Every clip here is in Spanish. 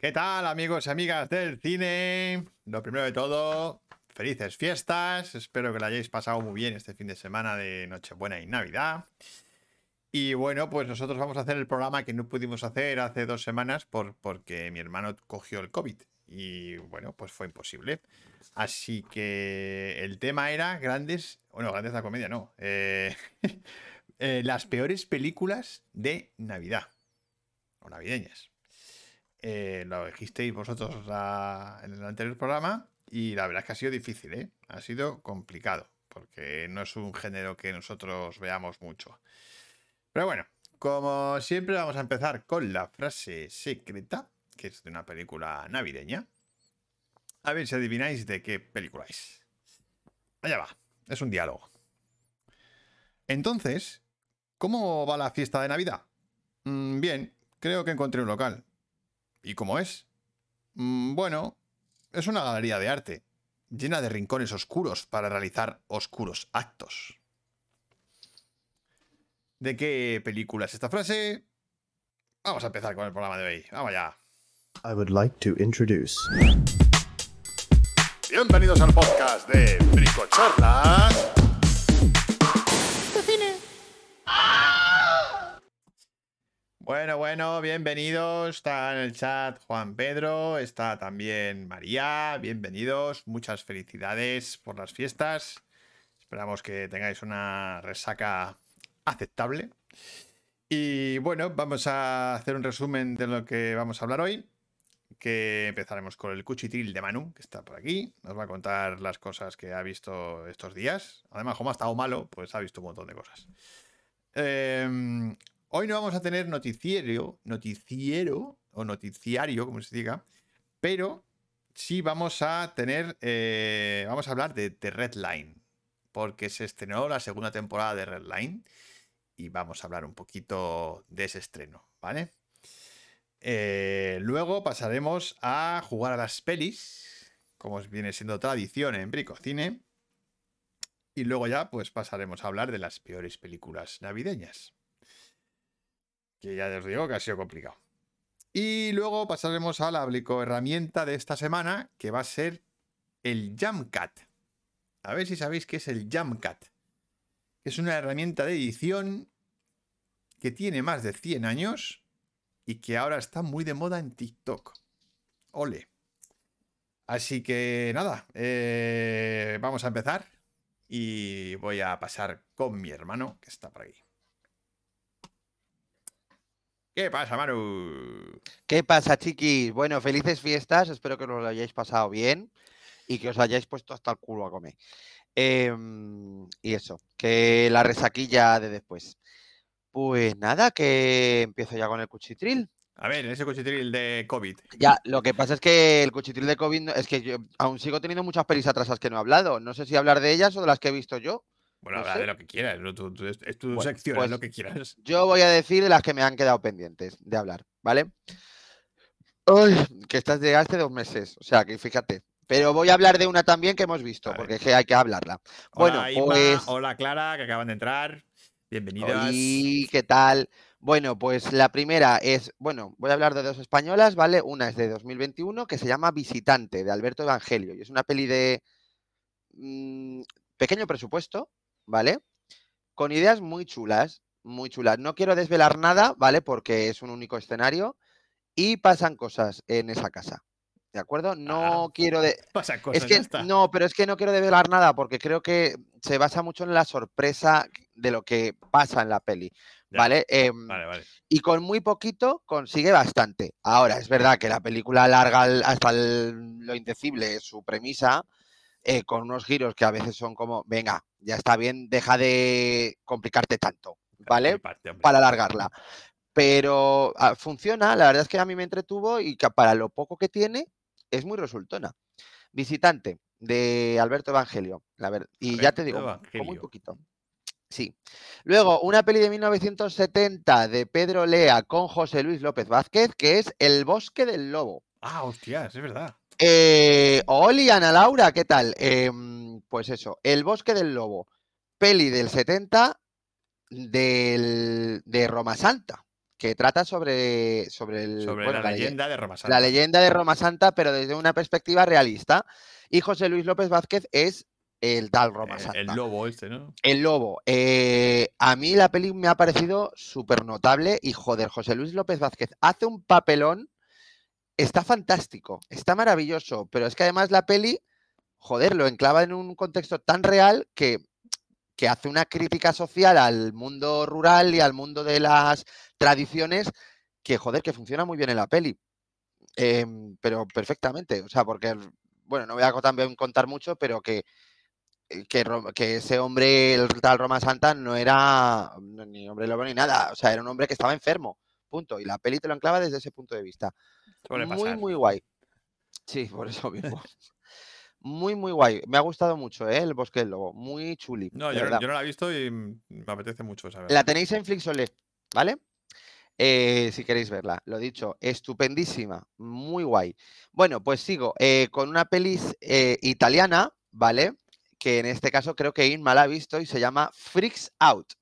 ¿Qué tal amigos y amigas del cine? Lo primero de todo, felices fiestas. Espero que lo hayáis pasado muy bien este fin de semana de Nochebuena y Navidad. Y bueno, pues nosotros vamos a hacer el programa que no pudimos hacer hace dos semanas por, porque mi hermano cogió el COVID. Y bueno, pues fue imposible. Así que el tema era grandes, bueno, grandes de la comedia, no. eh, eh, las peores películas de Navidad. O navideñas. Eh, lo dijisteis vosotros en el anterior programa y la verdad es que ha sido difícil, ¿eh? Ha sido complicado, porque no es un género que nosotros veamos mucho. Pero bueno, como siempre vamos a empezar con la frase secreta, que es de una película navideña. A ver si adivináis de qué película es. Allá va, es un diálogo. Entonces, ¿cómo va la fiesta de Navidad? "Mm, bien, creo que encontré un local. ¿Y cómo es? "Mm, bueno, es una galería de arte, llena de rincones oscuros para realizar oscuros actos. ¿De qué película es esta frase? Vamos a empezar con el programa de hoy. Vamos allá. I would like to introduce Bienvenidos al podcast de Bricochorlas. Bueno, bueno, bienvenidos. Está en el chat Juan Pedro, está también María. Bienvenidos, muchas felicidades por las fiestas. Esperamos que tengáis una resaca aceptable. Y bueno, vamos a hacer un resumen de lo que vamos a hablar hoy que empezaremos con el cuchitril de Manu, que está por aquí. Nos va a contar las cosas que ha visto estos días. Además, como ha estado malo, pues ha visto un montón de cosas. Eh, hoy no vamos a tener noticiero, noticiero o noticiario, como se diga, pero sí vamos a tener, eh, vamos a hablar de, de Red Line, porque se estrenó la segunda temporada de Red Line y vamos a hablar un poquito de ese estreno, ¿vale? Eh, luego pasaremos a jugar a las pelis, como viene siendo tradición en Bricocine. Y luego ya, pues pasaremos a hablar de las peores películas navideñas. Que ya os digo que ha sido complicado. Y luego pasaremos a la herramienta de esta semana, que va a ser el Jamcat. A ver si sabéis qué es el Jamcat. Es una herramienta de edición que tiene más de 100 años y que ahora está muy de moda en TikTok. Ole. Así que nada, eh, vamos a empezar y voy a pasar con mi hermano que está por aquí. ¿Qué pasa, Manu? ¿Qué pasa, chiquis? Bueno, felices fiestas. Espero que os lo hayáis pasado bien y que os hayáis puesto hasta el culo a comer. Em, y eso, que la resaquilla de después. Pues nada, que empiezo ya con el cuchitril. A ver, ese cuchitril de COVID. Ya, lo que pasa es que el cuchitril de COVID es que yo aún sigo teniendo muchas pelis atrasas que no he hablado. No sé si hablar de ellas o de las que he visto yo. Bueno, No habla sé. de lo que quieras. ¿no? Tú- tú- es es tu Bueno, sección, pues- es lo que quieras. Yo voy a decir de las que me han quedado pendientes de hablar, ¿vale? Uy, que estas de hace dos meses, o sea, que fíjate. Pero voy a hablar de una también que hemos visto, porque es que hay que hablarla. Bueno, hola, Inma, pues- hola, Clara, que acaban de entrar. Bienvenidas. ¿Y qué tal? Bueno, pues la primera es, bueno, voy a hablar de dos españolas, ¿vale? Una es de 2021 que se llama Visitante, de Alberto Evangelio, y es una peli de mm, pequeño presupuesto, ¿vale? Con ideas muy chulas, muy chulas. No quiero desvelar nada, ¿vale? Porque es un único escenario y pasan cosas en esa casa, ¿de acuerdo? No Ah, quiero de... Pasa cosas, Es ya que está. no, pero es que no quiero develar nada porque creo que se basa mucho en la sorpresa de lo que pasa en la peli, Ya. ¿vale? Em, Vale, vale. Y con muy poquito consigue bastante. Ahora, es verdad que la película alarga al- hasta el- lo indecible su premisa, eh, con unos giros que a veces son como, venga, ya está bien, deja de complicarte tanto, ¿vale? Para alargarla. Pero ah, funciona, la verdad es que a mí me entretuvo y que para lo poco que tiene es muy resultona. Visitante de Alberto Evangelio. La ver- y ya te digo, muy poquito. Sí. Luego, una peli de 1970 de Pedro Lea con José Luis López Vázquez, que es El bosque del lobo. Ah, hostias, es verdad. Eh, Oli, Ana Laura, ¿qué tal? Em, pues eso, El bosque del lobo, peli del 70 del- de Roma Santa. que trata sobre, sobre, el, Sobre bueno, la leye- leyenda de Roma la Santa. leyenda de Roma Santa, pero desde una perspectiva realista. Y José Luis López Vázquez es el tal Roma Eh, Santa. el lobo este, ¿no? El lobo. Eh, a mí la peli me ha parecido súper notable y joder, José Luis López Vázquez hace un papelón, está fantástico, está maravilloso, pero es que además la peli, joder, lo enclava en un contexto tan real que, que hace una crítica social al mundo rural y al mundo de las tradiciones que, joder, que funciona muy bien en la peli. Em, pero perfectamente, o sea, porque, bueno, no voy a también contar mucho, pero que eh, que, que ese hombre, el tal Roma Santa, no era ni hombre lobo ni nada. O sea, era un hombre que estaba enfermo. Punto. Y la peli te lo enclava desde ese punto de vista. Muy, muy guay. Sí, por eso mismo. muy, muy guay. Me ha gustado mucho, ¿eh? El Bosque del Lobo. Muy chuli. No, yo, no- verdad. yo no la he visto y me apetece mucho saber. La tenéis en Flixolé, ¿vale? Eh, si queréis verla, lo dicho, estupendísima, muy guay. Bueno, pues sigo eh, con una pelis eh, italiana, ¿vale? Que en este caso creo que Inma la ha visto y se llama Freaks Out.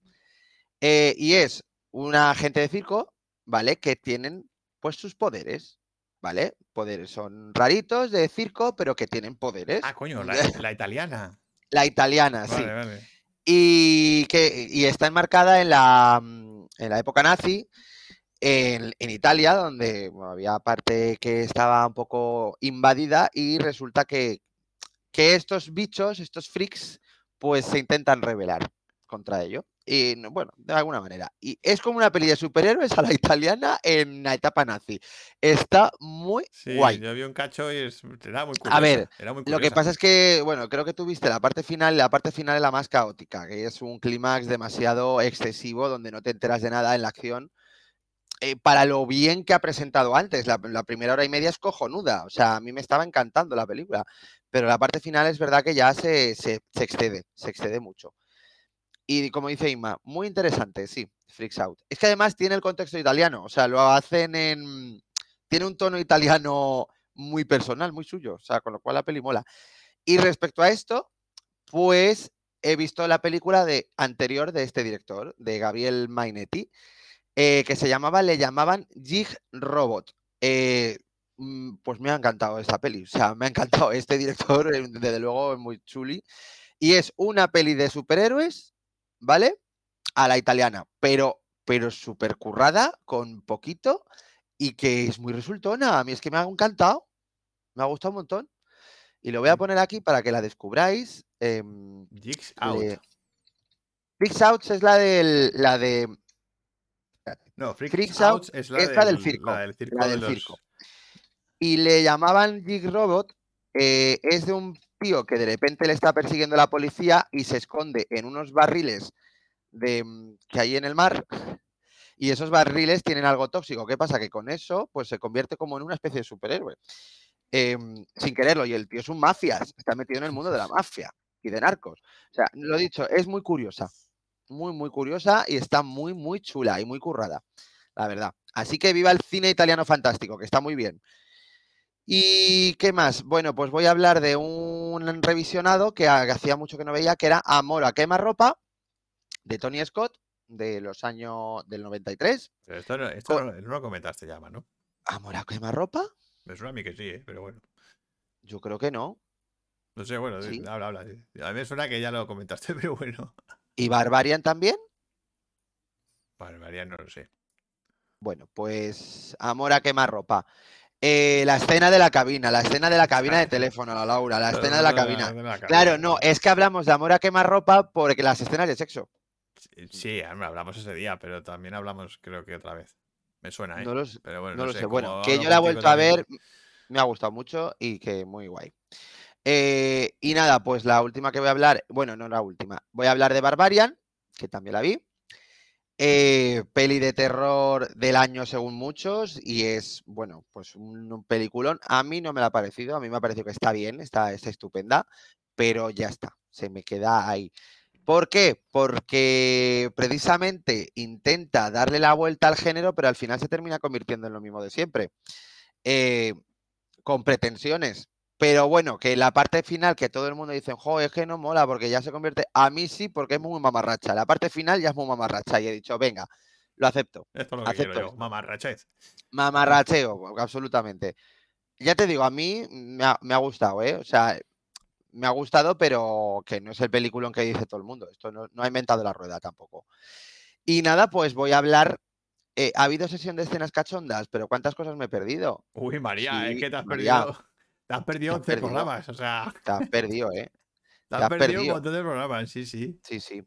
Y es una gente de circo, ¿vale? Que tienen pues sus poderes, ¿vale? Poderes son raritos de circo, pero que tienen poderes. Ah, coño, la, la italiana. La italiana, sí Vale, y que y está enmarcada en la, mm, en la época nazi en, en Italia, donde bueno, había parte que estaba un poco invadida y resulta que, que estos bichos, estos freaks, pues se intentan rebelar contra ello. Y no- bueno, de alguna manera. Y es como una peli de superhéroes a la italiana en la etapa nazi. Está muy Sí, guay. yo vi un cacho y es- era muy curiosa. A ver, era muy Lo que pasa es que, bueno, creo que tú viste la parte final, la parte final es la más caótica, que es un clímax demasiado excesivo donde no te enteras de nada en la acción. eh, para lo bien que ha presentado antes, la, la primera hora y media es cojonuda, o sea, a mí me estaba encantando la película, pero la parte final es verdad que ya se, se- se excede, se excede mucho. Y como dice Inma, muy interesante, sí, Freaks Out. Es que además tiene el contexto italiano, o sea, lo hacen en... Tiene un tono italiano muy personal, muy suyo, o sea, con lo cual la peli mola. Y respecto a esto, pues he visto la película de, anterior de este director, de Gabriel Mainetti, eh, que se llamaba, le llamaban Jig Robot. Eh, mm, pues me ha encantado esta peli, o sea, me ha encantado este director, desde luego es muy chuli. Y es una peli de superhéroes, ¿vale? A la italiana, pero, pero súper currada, con poquito, y que es muy resultona. A mí es que me ha encantado, me ha gustado un montón. Y lo voy a poner aquí para que la descubráis. em, Jigs Out. le- Freaks Out es la del, la de No, Freaks, Freaks Out, Out es la, es la del circo, La del circo. la de del los- circo. y le llamaban Jig Robot, eh, es de un tío que de repente le está persiguiendo la policía y se esconde en unos barriles de, mm, que hay en el mar. Y esos barriles tienen algo tóxico. ¿Qué pasa? Que con eso pues se convierte como en una especie de superhéroe. Em, sin quererlo. Y el tío es un mafias. Está metido en el mundo de la mafia y de narcos. O sea, lo dicho, es muy curiosa. Muy, muy curiosa y está muy, muy chula y muy currada. La verdad. Así que viva el cine italiano fantástico, que está muy bien. ¿Y qué más? Bueno, pues voy a hablar de un revisionado que ha- que hacía mucho que no veía, que era Amor a quemarropa, de Tony Scott, de los años del 93. Pero esto, no, esto no, lo comentaste ya, ¿no? ¿Amor a quemarropa? Me suena a mí que sí, ¿eh? pero bueno. Yo creo que no. No sé, bueno, Sí. habla, habla. A mí me suena que ya lo comentaste, pero bueno. ¿Y Barbarian también? María, no lo sé. Bueno, pues Amor a quemarropa. Eh, la escena de la cabina, la escena de la cabina de teléfono, la Laura, la escena de la cabina. Claro, no, es que hablamos de Amor a quemarropa porque las escenas de sexo. Sí, hablamos ese día, pero también hablamos, creo que otra vez. Me suena, ¿eh? No lo, s- pero bueno, no no lo sé, sé. Bueno, que yo la he vuelto a ver, me ha gustado mucho y que muy guay. Eh, y nada, pues la última que voy a hablar, bueno, no la última, voy a hablar de Barbarian, que también la vi. Eh, peli de terror del año según muchos y es, bueno, pues un, peliculón. A mí no me la ha parecido, a mí me ha parecido que está bien, está, está estupenda, pero ya está, se me queda ahí. ¿Por qué? Porque precisamente intenta darle la vuelta al género, pero al final se termina convirtiendo en lo mismo de siempre. Eh, con pretensiones. Pero bueno, que la parte final que todo el mundo dice, jo, es que no mola porque ya se convierte. A mí sí, porque es muy mamarracha. La parte final ya es muy mamarracha. Y he dicho, venga, Lo acepto. Esto es lo que Acepto quiero yo. Mamarrachez. Mamarracheo, absolutamente. Ya te digo, a mí me ha, me ha gustado, ¿eh? O sea, me ha gustado, pero que no es el peliculón que dice todo el mundo. Esto no, no ha inventado la rueda tampoco. Y nada, pues voy a hablar. eh, ha habido sesión de escenas cachondas, pero ¿cuántas cosas me he perdido? Uy, María, es Sí, que te has María. perdido. Te has perdido Te has 11 perdido. programas. O sea, Te has perdido, ¿eh? te Te has perdido un montón de programas. Sí, sí. Sí, sí.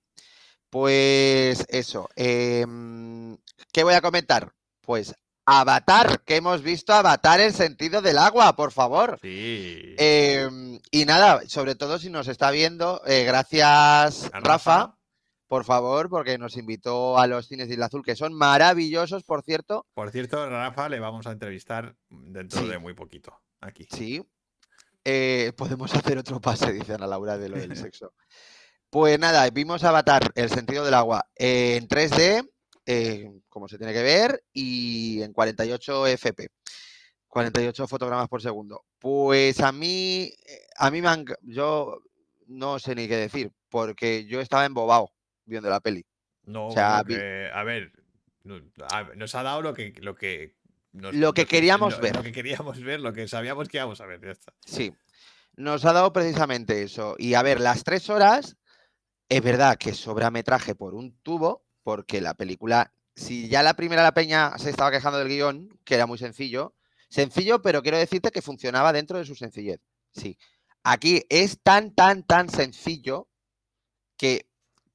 Pues eso. em, ¿Qué voy a comentar? Pues Avatar, que hemos visto Avatar el sentido del agua, por favor. Sí. Em, y nada, sobre todo si nos está viendo, eh, gracias A Rafa, por favor, porque nos invitó a los cines de Isla Azul, que son maravillosos, por cierto. Por cierto, Rafa le vamos a entrevistar dentro Sí. de muy poquito. Aquí. Sí. Eh, podemos hacer otro pase, dice Ana Laura, de lo del sexo. Pues nada, vimos Avatar, el sentido del agua, eh, en 3D, eh, como se tiene que ver, y en 48 FP. 48 fotogramas por segundo. Pues a mí, a mí me han, yo no sé ni qué decir, porque yo estaba embobado viendo la peli. No, O sea, vi- que- a ver, nos ha dado lo que, lo que, nos- Lo que queríamos lo- ver. Lo que queríamos ver, lo que sabíamos que íbamos a ver. Ya está. Sí, nos ha dado precisamente eso. Y a ver, las tres horas, es verdad que sobra metraje por un tubo, porque la película, si ya la primera la peña se estaba quejando del guion, que era muy sencillo, sencillo, pero quiero decirte que funcionaba dentro de su sencillez. Sí. Aquí es tan, tan, tan sencillo que,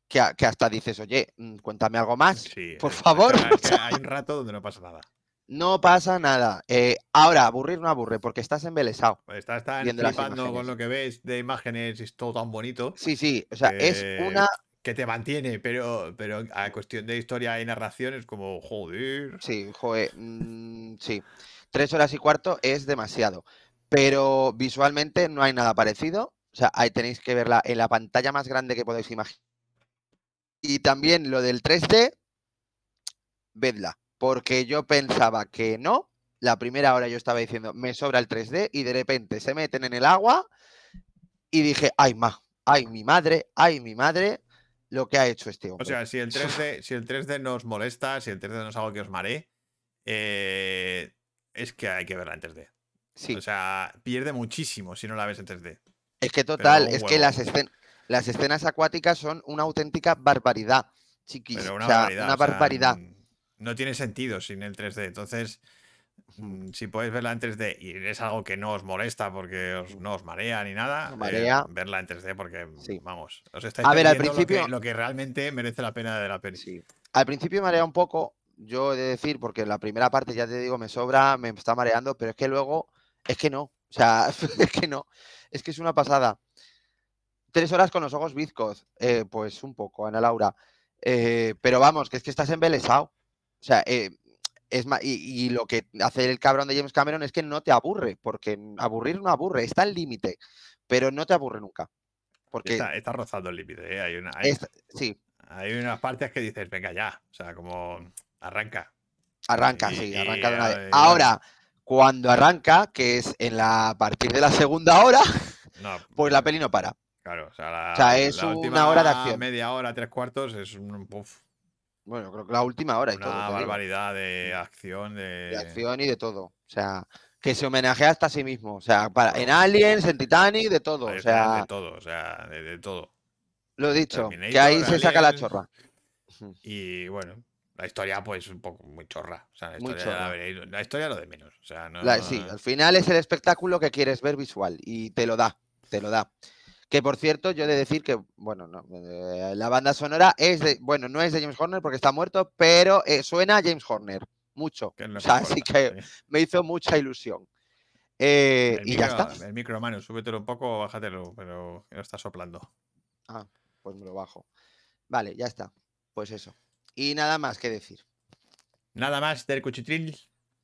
que, hasta dices, oye, mm, cuéntame algo más. Sí, Por favor, hay un rato donde no pasa nada. No pasa nada. Eh, ahora, aburrir no aburre, porque estás embelesado. Estás tan Viendo las flipando con lo que ves de imágenes es todo tan bonito Sí, sí, o sea, es una que te mantiene, pero, pero a cuestión de historia y narración es como, joder. Sí, joder, mm, sí. Tres horas y cuarto es demasiado. Pero visualmente no hay nada parecido. O sea, ahí tenéis que verla en la pantalla más grande que podéis imaginar. Y también lo del 3D, vedla. Porque yo pensaba que no. La primera hora yo estaba diciendo, me sobra el 3D y de repente se meten en el agua y dije, ay, ma, ay, mi madre, ay, mi madre, lo que ha hecho este hombre. O sea, si el 3D, si el 3D nos molesta, si el 3D no es algo que os maree, eh, es que hay que verla en 3D. sí. O sea, pierde muchísimo si no la ves en 3D. Es que total, es que las, escen- las escenas acuáticas son una auténtica barbaridad, chiquis. Pero una o sea, barbaridad. una o sea, no tiene sentido sin el 3D. Entonces, mm, si podéis verla en 3D y es algo que no os molesta porque os- no os marea ni nada, No eh, marea. verla en 3D porque, Sí. vamos, os estáis A ver, al perdiendo lo que- principio- lo que, realmente merece la pena de la peli. Sí. Al principio me marea un poco, yo he de decir, porque la primera parte, ya te digo, me sobra, me está mareando, pero es que luego, es que no. O sea, es que no. Es que es una pasada. Tres horas con los ojos bizcos. eh, pues un poco, Ana Laura. Eh, pero vamos, que es que estás embelesado. O sea, eh, es ma- y, y lo que hace el cabrón de James Cameron es que no te aburre, porque aburrir no aburre, está al límite, pero no te aburre nunca. Porque Está, está rozando el límite. ¿eh? Hay, una, hay, es- sí, hay unas partes que dices, venga ya. O sea, como arranca. Arranca, Y- sí, arranca de una vez. Ahora, cuando arranca, que es en la a partir de la segunda hora, No, pues la peli no para. Claro, o sea, la, O sea, es la una hora de acción. media hora, tres cuartos, es un, uf, Bueno, creo que la última hora y todo. una barbaridad de acción. De... de acción y de todo. O sea, que se homenajea hasta a sí mismo. O sea, para, en Aliens, en Titanic, de todo. O sea, de todo, o sea, de, de todo. lo he dicho, que ahí se saca la chorra. Y bueno, la historia, pues, un poco muy chorra. O sea, la historia, la, chorra. veréis. La historia lo de menos. O sea, no. La- sí, al final es el espectáculo que quieres ver visual y te lo da, te lo da. Que por cierto, yo he de decir que, bueno, no, eh, la banda sonora es de, bueno, no es de James Horner porque está muerto, pero eh, suena a James Horner, mucho. lo O sea, así que sí. me hizo mucha ilusión. Eh, y ya está. El micro, Manu, súbetelo un poco, bájatelo, pero no está soplando. Ah, pues me lo bajo. Vale, ya está. Pues eso. Y nada más que decir. Nada más del cuchitril.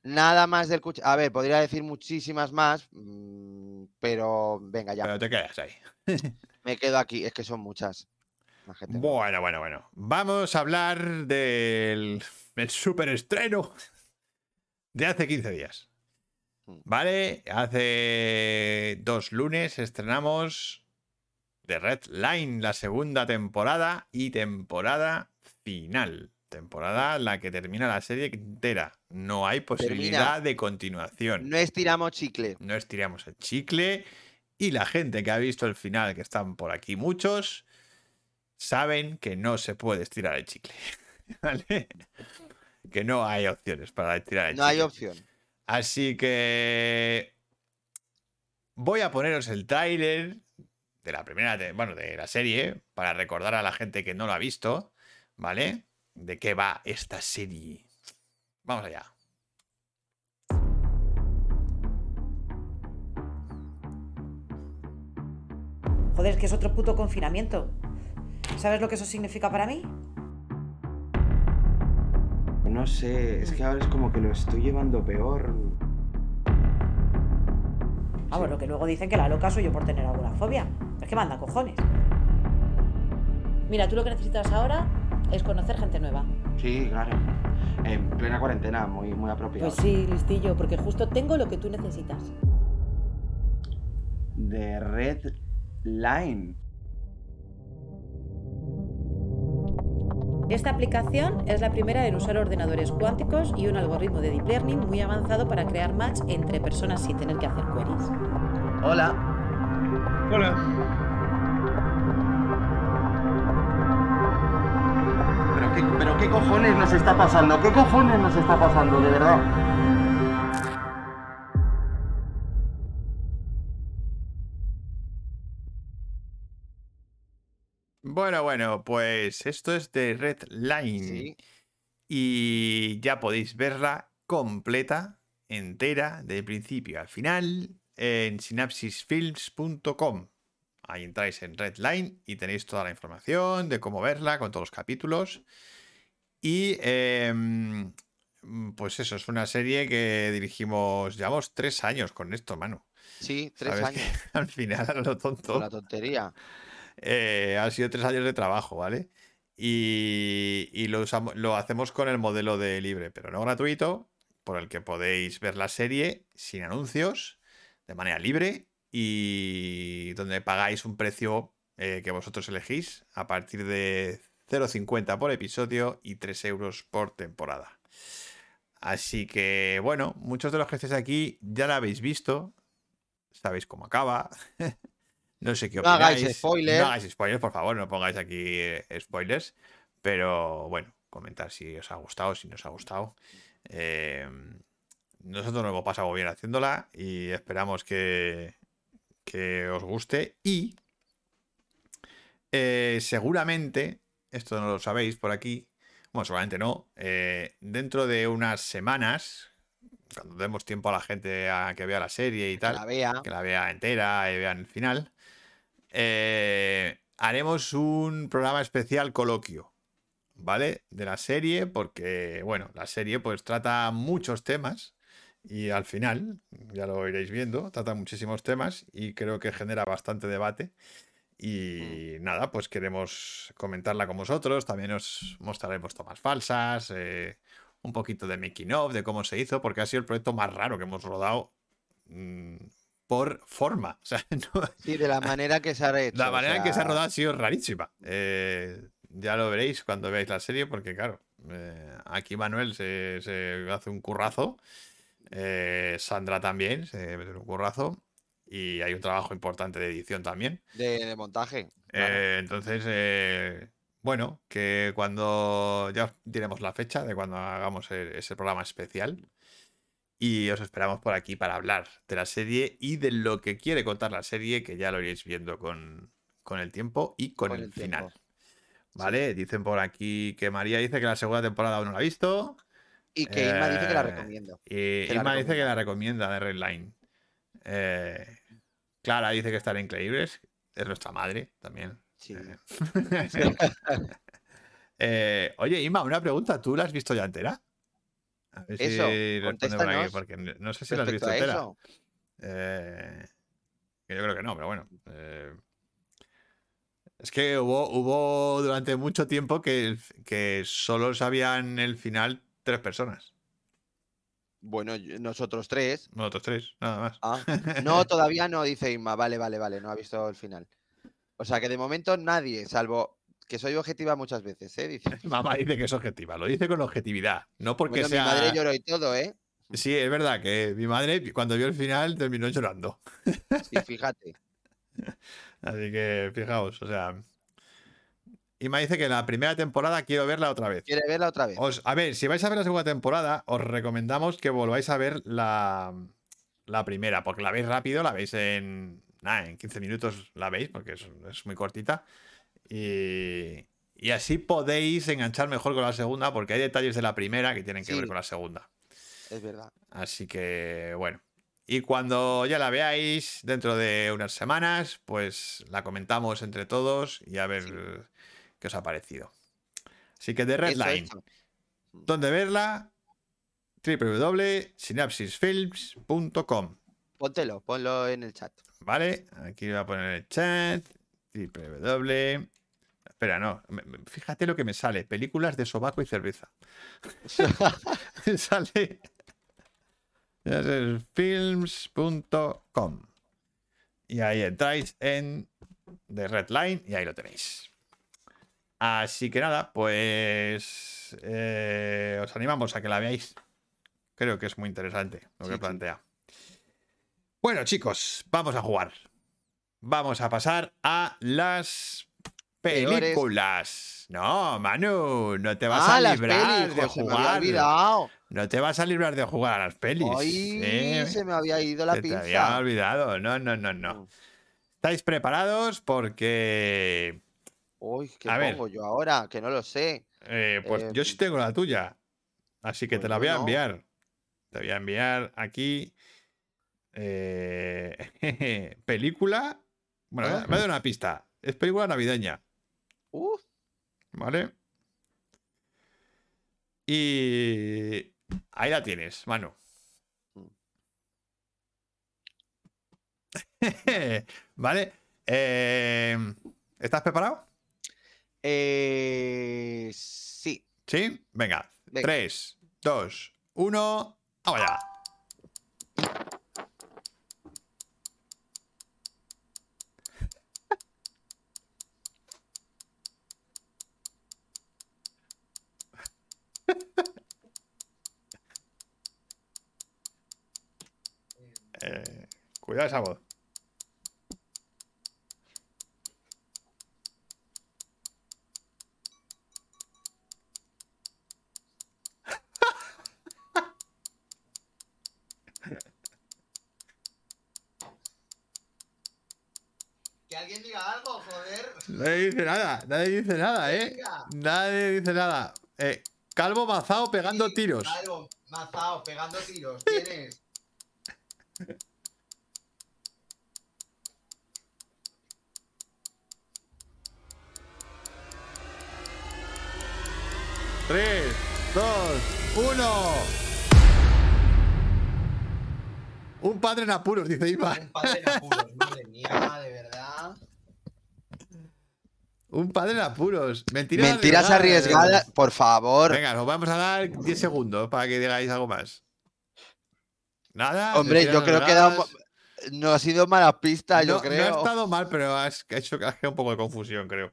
Nada más del cuch- A ver, podría decir muchísimas más, mm, pero venga, ya. Pero te quedas ahí. Me quedo aquí, es que son muchas. Gente. Bueno, bueno, bueno. Vamos a hablar del el superestreno de hace 15 días. Mm. ¿Vale? Hace dos lunes estrenamos The Red Line, la segunda temporada y temporada final. Temporada en la que termina la serie entera. No hay posibilidad de continuación. No estiramos chicle. No estiramos el chicle. Y la gente que ha visto el final, que están por aquí muchos, saben que no se puede estirar el chicle. ¿Vale? Que no hay opciones para estirar el No chicle. hay opción. Así que voy a poneros el tráiler de la primera, bueno, de la serie para recordar a la gente que no lo ha visto, ¿vale? De qué va esta serie. Vamos allá. Joder, es que es otro puto confinamiento. ¿Sabes lo que eso significa para mí? No sé, es que ahora es como que lo estoy llevando peor. Ah, bueno, que luego dicen que la loca soy yo por tener alguna fobia. Es que manda cojones. Mira, tú lo que necesitas ahora es conocer gente nueva. Sí, claro. En plena cuarentena, muy, muy apropiado. Pues sí, listillo, porque justo tengo lo que tú necesitas. De Red Line. Esta aplicación es la primera en usar ordenadores cuánticos y un algoritmo de deep learning muy avanzado para crear match entre personas sin tener que hacer queries. Hola. ¿Pero qué, pero qué cojones nos está pasando? ¿Qué cojones nos está pasando, de verdad? Bueno, bueno, pues esto es de Red Line. Sí. Y ya podéis verla completa, entera, de principio al final, en synapsisfilms.com. Ahí entráis en Redline y tenéis toda la información de cómo verla con todos los capítulos. Y em, pues eso, es una serie que dirigimos, llevamos tres años con esto, mano. Sí, tres ¿Sabes que años. al final, a lo tonto. La tontería. Eh, han sido tres años de trabajo, ¿vale? Y, y lo, usamos, lo hacemos con el modelo de libre, pero no gratuito, por el que podéis ver la serie sin anuncios, de manera libre y donde pagáis un precio eh, que vosotros elegís a partir de 0,50 por episodio y 3 euros por temporada. Así que, bueno, muchos de los que estáis aquí ya la habéis visto, sabéis cómo acaba. No sé qué No hagáis opináis. spoiler. No hagáis spoilers, por favor, no pongáis aquí eh, spoilers. Pero bueno, comentar si os ha gustado, si no os ha gustado. Eh, nosotros nos hemos pasado bien haciéndola y esperamos que, que os guste. Y eh, seguramente, esto no lo sabéis por aquí, bueno, seguramente no, eh, dentro de unas semanas, cuando demos tiempo a la gente a que vea la serie y Que tal, la vea. que la vea entera y vean el final, eh, haremos un programa especial coloquio, ¿vale? De la serie, porque, bueno, la serie pues trata muchos temas y al final, ya lo iréis viendo, trata muchísimos temas y creo que genera bastante debate. Y nada, pues queremos comentarla con vosotros. También os mostraremos tomas falsas, eh, un poquito de making of, de cómo se hizo, porque ha sido el proyecto más raro que hemos rodado mm, por forma. O sea, no- Sí, de la manera que se ha hecho. la o manera en que se ha sea, rodado ha sido rarísima. Eh, ya lo veréis cuando veáis la serie, porque claro, eh, aquí Manuel se, se hace un currazo. Eh, Sandra también se mete un currazo. Y hay un trabajo importante de edición también. De, de montaje. claro. Eh, entonces, eh, bueno, que cuando ya os diremos la fecha de cuando hagamos e- ese programa especial. Y os esperamos por aquí para hablar de la serie y de lo que quiere contar la serie, que ya lo iréis viendo con, con el tiempo y con, Con el, el final. ¿Vale? Dicen por aquí que María dice que la segunda temporada aún no la ha visto. Y que Inma dice que la eh, recomiendo. Y Inma dice que la recomienda de Redline. Eh, Clara dice que están increíbles. Es nuestra madre también. Sí. Eh, oye, Inma, una pregunta. ¿Tú la has visto ya entera? A ver Eso, responde por aquí, porque no sé si la has visto entera. Eh, yo creo que no, pero bueno. eh, es que hubo, hubo durante mucho tiempo que solo sabían el final tres personas. Bueno, nosotros tres. Nosotros tres, nada más. Ah, no, todavía no, dice Inma. Vale, vale, vale, no ha visto el final. O sea que de momento nadie, salvo que soy objetiva muchas veces, ¿eh? Dice. Mamá dice que es objetiva, lo dice con objetividad, no porque Bueno, sea... mi madre lloró y todo, ¿eh? Sí, es verdad que mi madre cuando vio el final terminó llorando. Sí, fíjate. Así que fijaos, o sea... Y me dice que la primera temporada quiero verla otra vez. ¿Quiere verla otra vez? Os- a ver, si vais a ver la segunda temporada, os recomendamos que volváis a ver la, la primera, porque la veis rápido, la veis en, nada, en 15 minutos, la veis, porque es, es muy cortita. Y, y así podéis enganchar mejor con la segunda, porque hay detalles de la primera que tienen que ver con la segunda. Es verdad. Así que, bueno. Y cuando ya la veáis, dentro de unas semanas, pues la comentamos entre todos y a ver qué os ha parecido. Así que de Redline. eso. ¿Dónde verla? www.synapsisfilms.com Póntelo, ponlo en el chat. ¿Vale? Aquí voy a poner el chat. www. Espera, no. Fíjate lo que me sale. Películas de sobaco y cerveza. Me sale. Films.com. Y ahí entráis en The Red Line y ahí lo tenéis. Así que nada, pues eh, os animamos a que la veáis. Creo que es muy interesante lo Sí, que sí. plantea. Bueno, chicos, vamos a jugar. Vamos a pasar a las Peores. películas. No, Manu, no te vas ah, a librar pelis, de se me había jugar. No te vas a librar de jugar a las pelis. Ay, ¿eh? se me había ido la Se te pinza. había olvidado. No, no, no, no. ¿Estáis preparados? Porque. Uy, ¿qué A ver. pongo yo ahora? Que no lo sé. eh, pues Eh, yo sí tengo la tuya. Así que pues te la yo voy a no. enviar. Te voy a enviar aquí. eh, película. Bueno, Ah. me da una pista. Es película navideña. Uf, ¿Vale? Y. Ahí la tienes, mano. Mm. ¿Vale? Eh, ¿Estás preparado? Eh, sí. ¿Sí? Venga. Venga. 3, 2, 1. ¡Vamos allá! Eh, cuidado esa voz. Nadie dice nada, nadie dice nada, ¿eh? Nadie dice nada. Eh, Calvo Mazao pegando tiros. Algo, mazao, pegando tiros. ¿Quién es? Tres, dos, uno. Un padre en apuros, dice Iba. Un padre en apuros, madre mía, de verdad. Un padre en apuros. Mentiras, Mentiras arriesgadas, por favor. Venga, nos vamos a dar 10 segundos para que digáis algo más. Nada. Hombre, yo creo que da no ha sido mala pista, yo creo. no ha estado mal, pero has hecho has creado un poco de confusión, creo.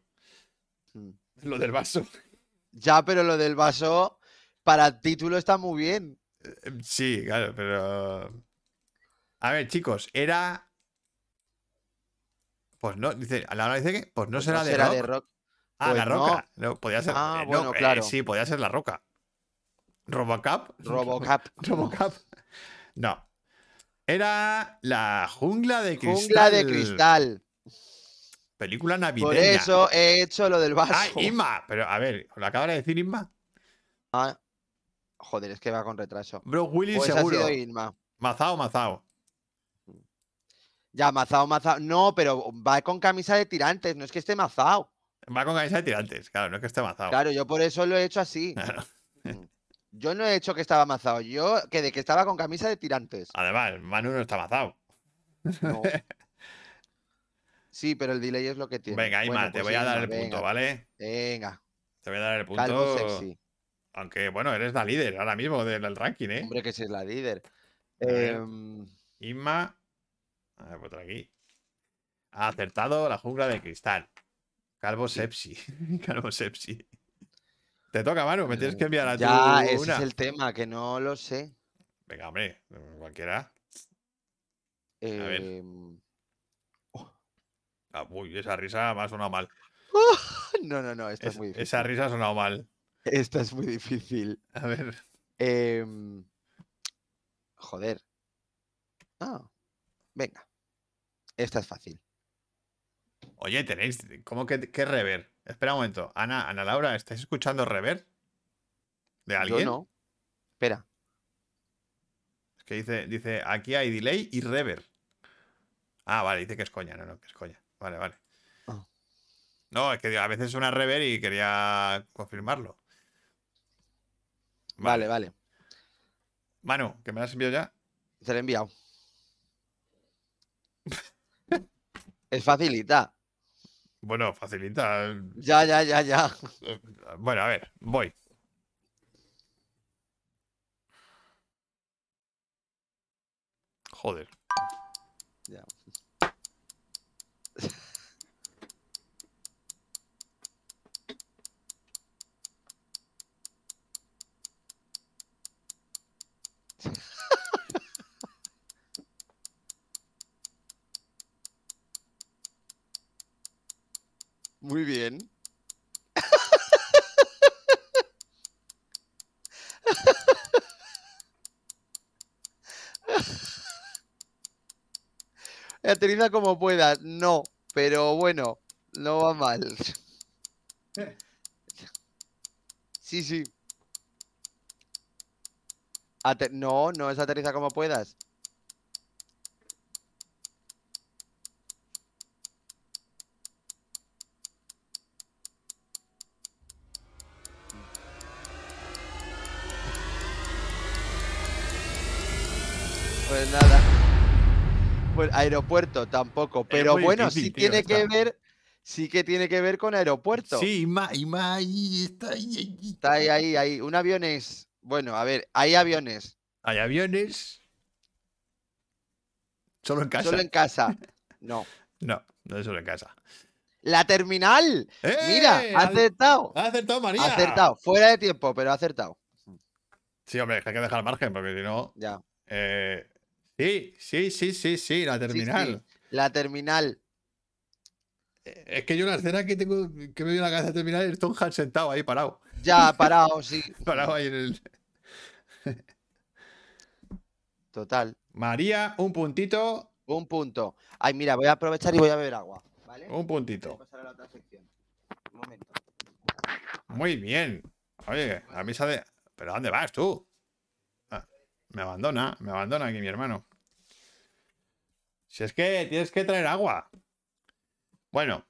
Mm. Lo del vaso. Ya, pero lo del vaso para título está muy bien. Eh, Sí, claro, pero. A ver, chicos, era. Pues no, dice, a la hora dice que, pues no Pues será, no de, será rock. de rock. Ah, Pues la no. roca. No, podía ser. Ah, eh, no, bueno, eh, claro. sí, podía ser la roca. Robocap. Robocap. Robocap. No. Era la jungla de cristal. Jungla de cristal. Película navideña. Por eso he hecho lo del vaso. ¡Ay, Inma! Pero a ver, ¿lo acaba de decir Inma? Ah, Joder, es que va con retraso. Bro Willis Pues ha seguro. sido Inma. Mazao, Mazao. Ya, mazao, mazao. No, pero va con camisa de tirantes, no es que esté mazao. Va con camisa de tirantes, claro, no es que esté mazao. Claro, yo por eso lo he hecho así. Claro. Mm. Yo no he hecho que estaba mazao, yo que de que estaba con camisa de tirantes. Además, Manu no está mazao. No. Sí, pero el delay es lo que tiene. Venga, Bueno, te pues voy a dar el punto, ¿vale? Venga, Te voy a dar el calvo punto. sexy. Aunque, bueno, eres la líder ahora mismo del, ranking, ¿eh? Hombre, que si es la líder. Em, Inma. A ver, por aquí. Ha acertado la jungla de cristal. Calvo Sepsi. Calvo Sepsi. Te toca, Manu, me tienes que enviar a Eh, Ya, ese una. es el tema, que no lo sé. Venga, hombre, cualquiera. ver. Em, Ah, uy, esa risa me ha sonado mal. No, no, no, esta es, Es- muy difícil. esa risa ha sonado mal. Esta es muy difícil. A ver. Em, joder. Ah, venga. Esta es fácil. Oye, tenéis. ¿Cómo que, que rever? Espera un momento. Ana, Ana Laura, ¿estáis escuchando rever? ¿De alguien? Yo no. Espera. Es que dice, dice, aquí hay delay y rever. Ah, vale, dice que es coña, no, no, que es coña. Vale, vale. Ah. No, es que a veces suena rever y quería confirmarlo. Vale, vale. Manu, que me la has enviado ya. Se lo he enviado. es facilita. Bueno, facilita. Ya, ya, ya, ya. Eh, Bueno, a ver, voy. Joder. Ya. Muy bien. Aterriza como puedas. No, pero bueno, no va mal. Sí, sí. No, no es aterriza como puedas. Aeropuerto tampoco, pero bueno, difícil, sí tío, tiene que ver, sí que tiene que ver con aeropuerto. Sí, Ima, Ima, ahí está ahí, ahí. Está ahí, ahí, ahí. Un avión es. Bueno, a ver, hay aviones. Hay aviones. Solo en casa. Solo en casa. No. No, no es solo en casa. La terminal. Mira, ¡Eh! ha acertado. Ha acertado María. Ha acertado. Fuera de tiempo, pero ha acertado. Sí, hombre, es que hay que dejar margen, porque si no. Ya. eh, Sí, sí, sí, sí, sí, la Sí, sí. terminal. La terminal. Es que yo la escena que tengo que me a la cabeza terminal es Tom Hanks sentado ahí parado. Ya parado, sí. Parado ahí en el. Total. María, un puntito. Un punto. Ay, mira, voy a aprovechar y voy a beber agua. ¿Vale? Un Voy a puntito. pasar a la otra sección. Un momento. Muy bien. Oye, a mí de. ¿Pero dónde vas tú? Ah, me abandona, me abandona aquí mi hermano. Si es que tienes que traer agua. Bueno,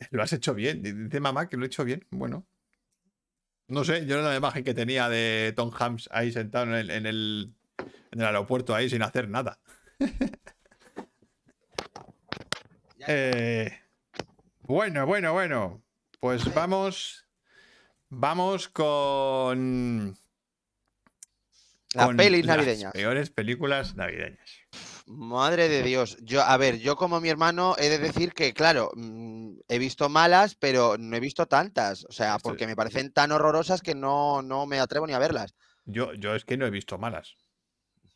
lo has hecho bien. Dice mamá que lo he hecho bien. Bueno, no sé, yo era la imagen que tenía de Tom Hanks ahí sentado en el, en el, en el aeropuerto ahí sin hacer nada. Eh, bueno, bueno, bueno. Pues vamos. Vamos con. Las con pelis las navideñas. peores películas navideñas. Madre de Dios. Yo, a ver, yo como mi hermano he de decir que, claro, mm, he visto malas, pero no he visto tantas. O sea, Esto- porque me parecen tan horrorosas que no, no me atrevo ni a verlas. Yo, yo es que no he visto malas.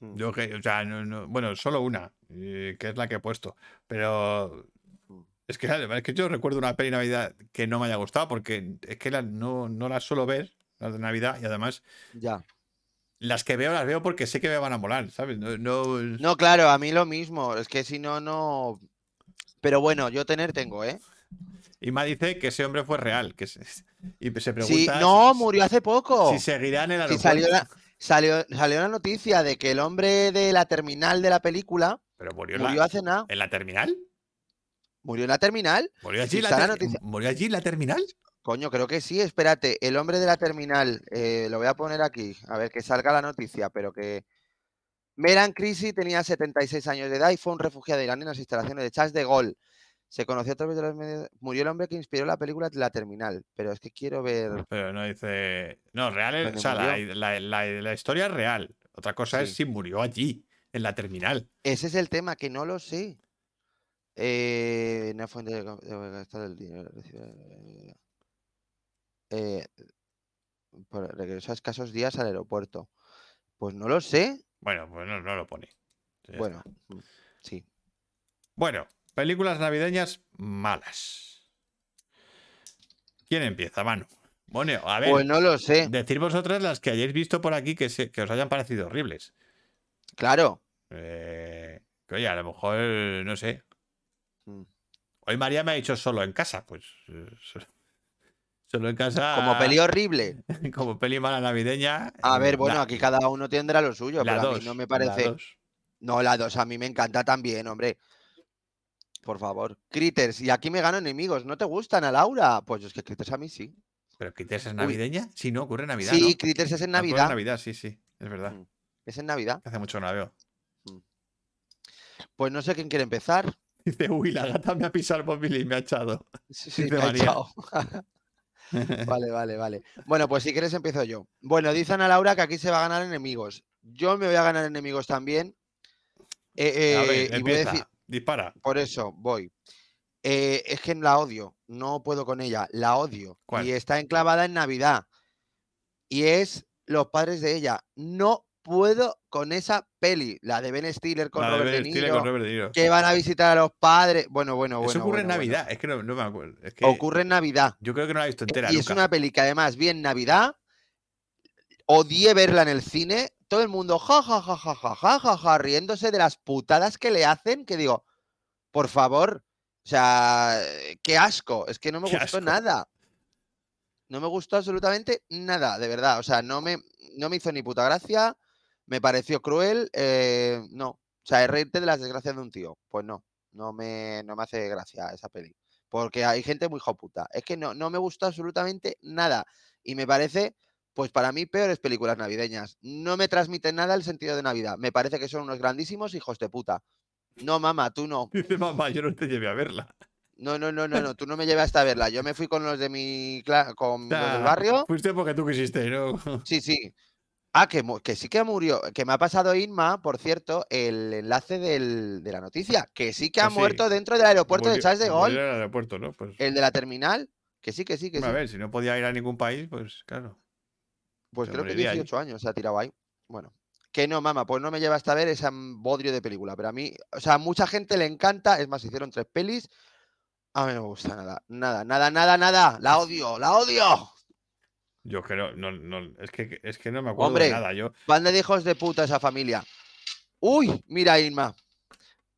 Yo que, o sea, no- no- bueno, solo una, eh, que es la que he puesto. Pero Mm. es que, es que yo recuerdo una peli de Navidad que no me haya gustado porque es que la- no, no las suelo ver, las de Navidad, y además Ya. Las que veo las veo porque sé que me van a molar, ¿sabes? No, no- No, claro, a mí lo mismo. Es que si no, no. Pero bueno, yo tener tengo, ¿eh? Y me dice que ese hombre fue real. Que se- y se Sí, pregunta no, si- murió hace poco. si seguirá en el Sí, aeropuerto. salió la, salió, salió la noticia de que el hombre de la terminal de la película Pero murió, murió la, hace nada. en la terminal. Murió en la terminal. ¿Murió Sí, allí, la la noticia. ¿Murió allí en la terminal? Coño, creo que sí, espérate. El hombre de la terminal, eh, lo voy a poner aquí, a ver que salga la noticia, pero que. Meran Crisi tenía 76 años de edad y fue un refugiado de Irán en las instalaciones de Charles de Gaulle. Se conoció a través de los medios. Murió el hombre que inspiró la película La Terminal, pero es que quiero ver. Pero no dice. No, real es. ¿Dónde O sea, la, murió? la- la- la historia es real. Otra cosa es si murió allí, en la terminal. Ese es el tema, que no lo sé. Eh, una fuente de, de gastar el dinero. recibe- Eh, por regreso a escasos días al aeropuerto. Pues no lo sé. Bueno, pues no, no lo pone. Bueno, está. mm, sí. Bueno, películas navideñas malas. ¿Quién empieza, Manu? Bueno, a ver, Pues no lo sé. decir vosotras las que hayáis visto por aquí que, se- que os hayan parecido horribles. Claro. Eh, que oye, a lo mejor, no sé. Mm. Hoy María me ha dicho solo en casa, pues. So- Solo en casa. Como peli horrible. como peli mala navideña. A ver, la- bueno, aquí cada uno tendrá lo suyo, la pero a dos, mí no me la parece. dos. No, la 2 a mí me encanta también, hombre. Por favor. Critters, y aquí me gano enemigos. ¿No te gustan a Laura? Pues es que Critters a mí sí. ¿Pero Critters es navideña? Sí, no, ocurre en Navidad. sí, ¿no? Critters es en Ah, ocurre Navidad. Navidad, sí, sí, es verdad. Mm. Es en Navidad. Hace mucho que no la veo. Pues no sé quién quiere empezar. Dice, uy, la gata me ha pisado el móvil y me ha echado. Sí, sí, Dice me ha echado. Vale, vale, vale. Bueno, pues si quieres empiezo yo. Bueno, dice Ana Laura que aquí se va a ganar enemigos. Yo me voy a ganar enemigos también. Eh, a eh, ver, y voy a decir, dispara. por eso voy. Eh, es que la odio, no puedo con ella, la odio. ¿Cuál? Y está enclavada en Navidad. Y es Los padres de ella. No puedo con esa peli, la de Ben Stiller con Robert Ben De Stiller Niro, con Robert De Niro. que van a visitar a los padres. Bueno, bueno, bueno. Eso ocurre en bueno. Navidad, es que no, no me acuerdo. Es que Ocurre en Navidad. yo creo que no la he visto entera y es una peli que además vi en Navidad. Odié verla en el cine. Todo el mundo ja ja ja ja ja ja ja ja riéndose de las putadas que le hacen. Que digo, por favor, o sea, qué asco. Es que no me Qué gustó asco. nada. No me gustó absolutamente nada, de verdad. O sea, no me, no me hizo ni puta gracia. Me pareció cruel. eh, no. O sea, es reírte de las desgracias de un tío. Pues no. No me, no me hace gracia esa peli. Porque hay gente muy puta. Es que no, no me gustó absolutamente nada. Y me parece, pues para mí, peores películas navideñas. No me transmiten nada el sentido de Navidad. Me parece que son unos grandísimos hijos de puta. No, mamá, tú no. Dice mamá, yo no te llevé a verla. No, no, no, no, no. Tú no me llevaste a verla. Yo me fui con los de mi con los del barrio. Fuiste porque tú quisiste, ¿no? Sí, sí. Ah, que, que sí que murió. Que me ha pasado Inma, por cierto, el enlace del- de la noticia. Que sí que ha sí. muerto dentro del aeropuerto de Charles de Gaulle. en el aeropuerto, ¿no? Pues, El de la terminal. Que sí, que sí, que sí. a ver, si no podía ir a ningún país, pues claro. Pues creo que moriría allí. 18 años se ha tirado ahí. Bueno. Que no, mamá, pues no me lleva hasta ver ese bodrio de película. Pero a mí, o sea, a mucha gente le encanta. Es más, hicieron tres pelis. A mí no me gusta nada. Nada, nada, nada, nada. La odio, la odio. Yo creo, no, no, es que, es que no me acuerdo Hombre. de nada. Yo, Banda de hijos de puta esa familia. Uy, mira, Inma.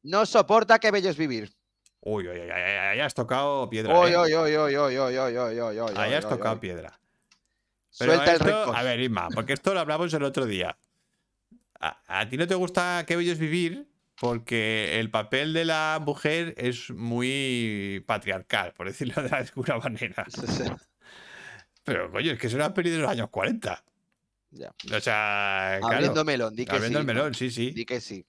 No soporta que bello es vivir. uy, uy, uy, uy, ahí has tocado piedra. Uy, ¿eh? uy, uy, uy, uy, uy, uy, uy, uy, uy, Ahí has tocado piedra. Pero Suelta el esto- rencor. A ver, Isma, porque esto lo hablamos el otro día. A, a ti no te gusta Qué bello es vivir porque el papel de la mujer es muy patriarcal, por decirlo de alguna manera. Pero, coño, es que es una peli de los años 40. Ya. O sea, claro, Abriendo melón, di que abriendo sí. el melón, sí, sí. Di que sí.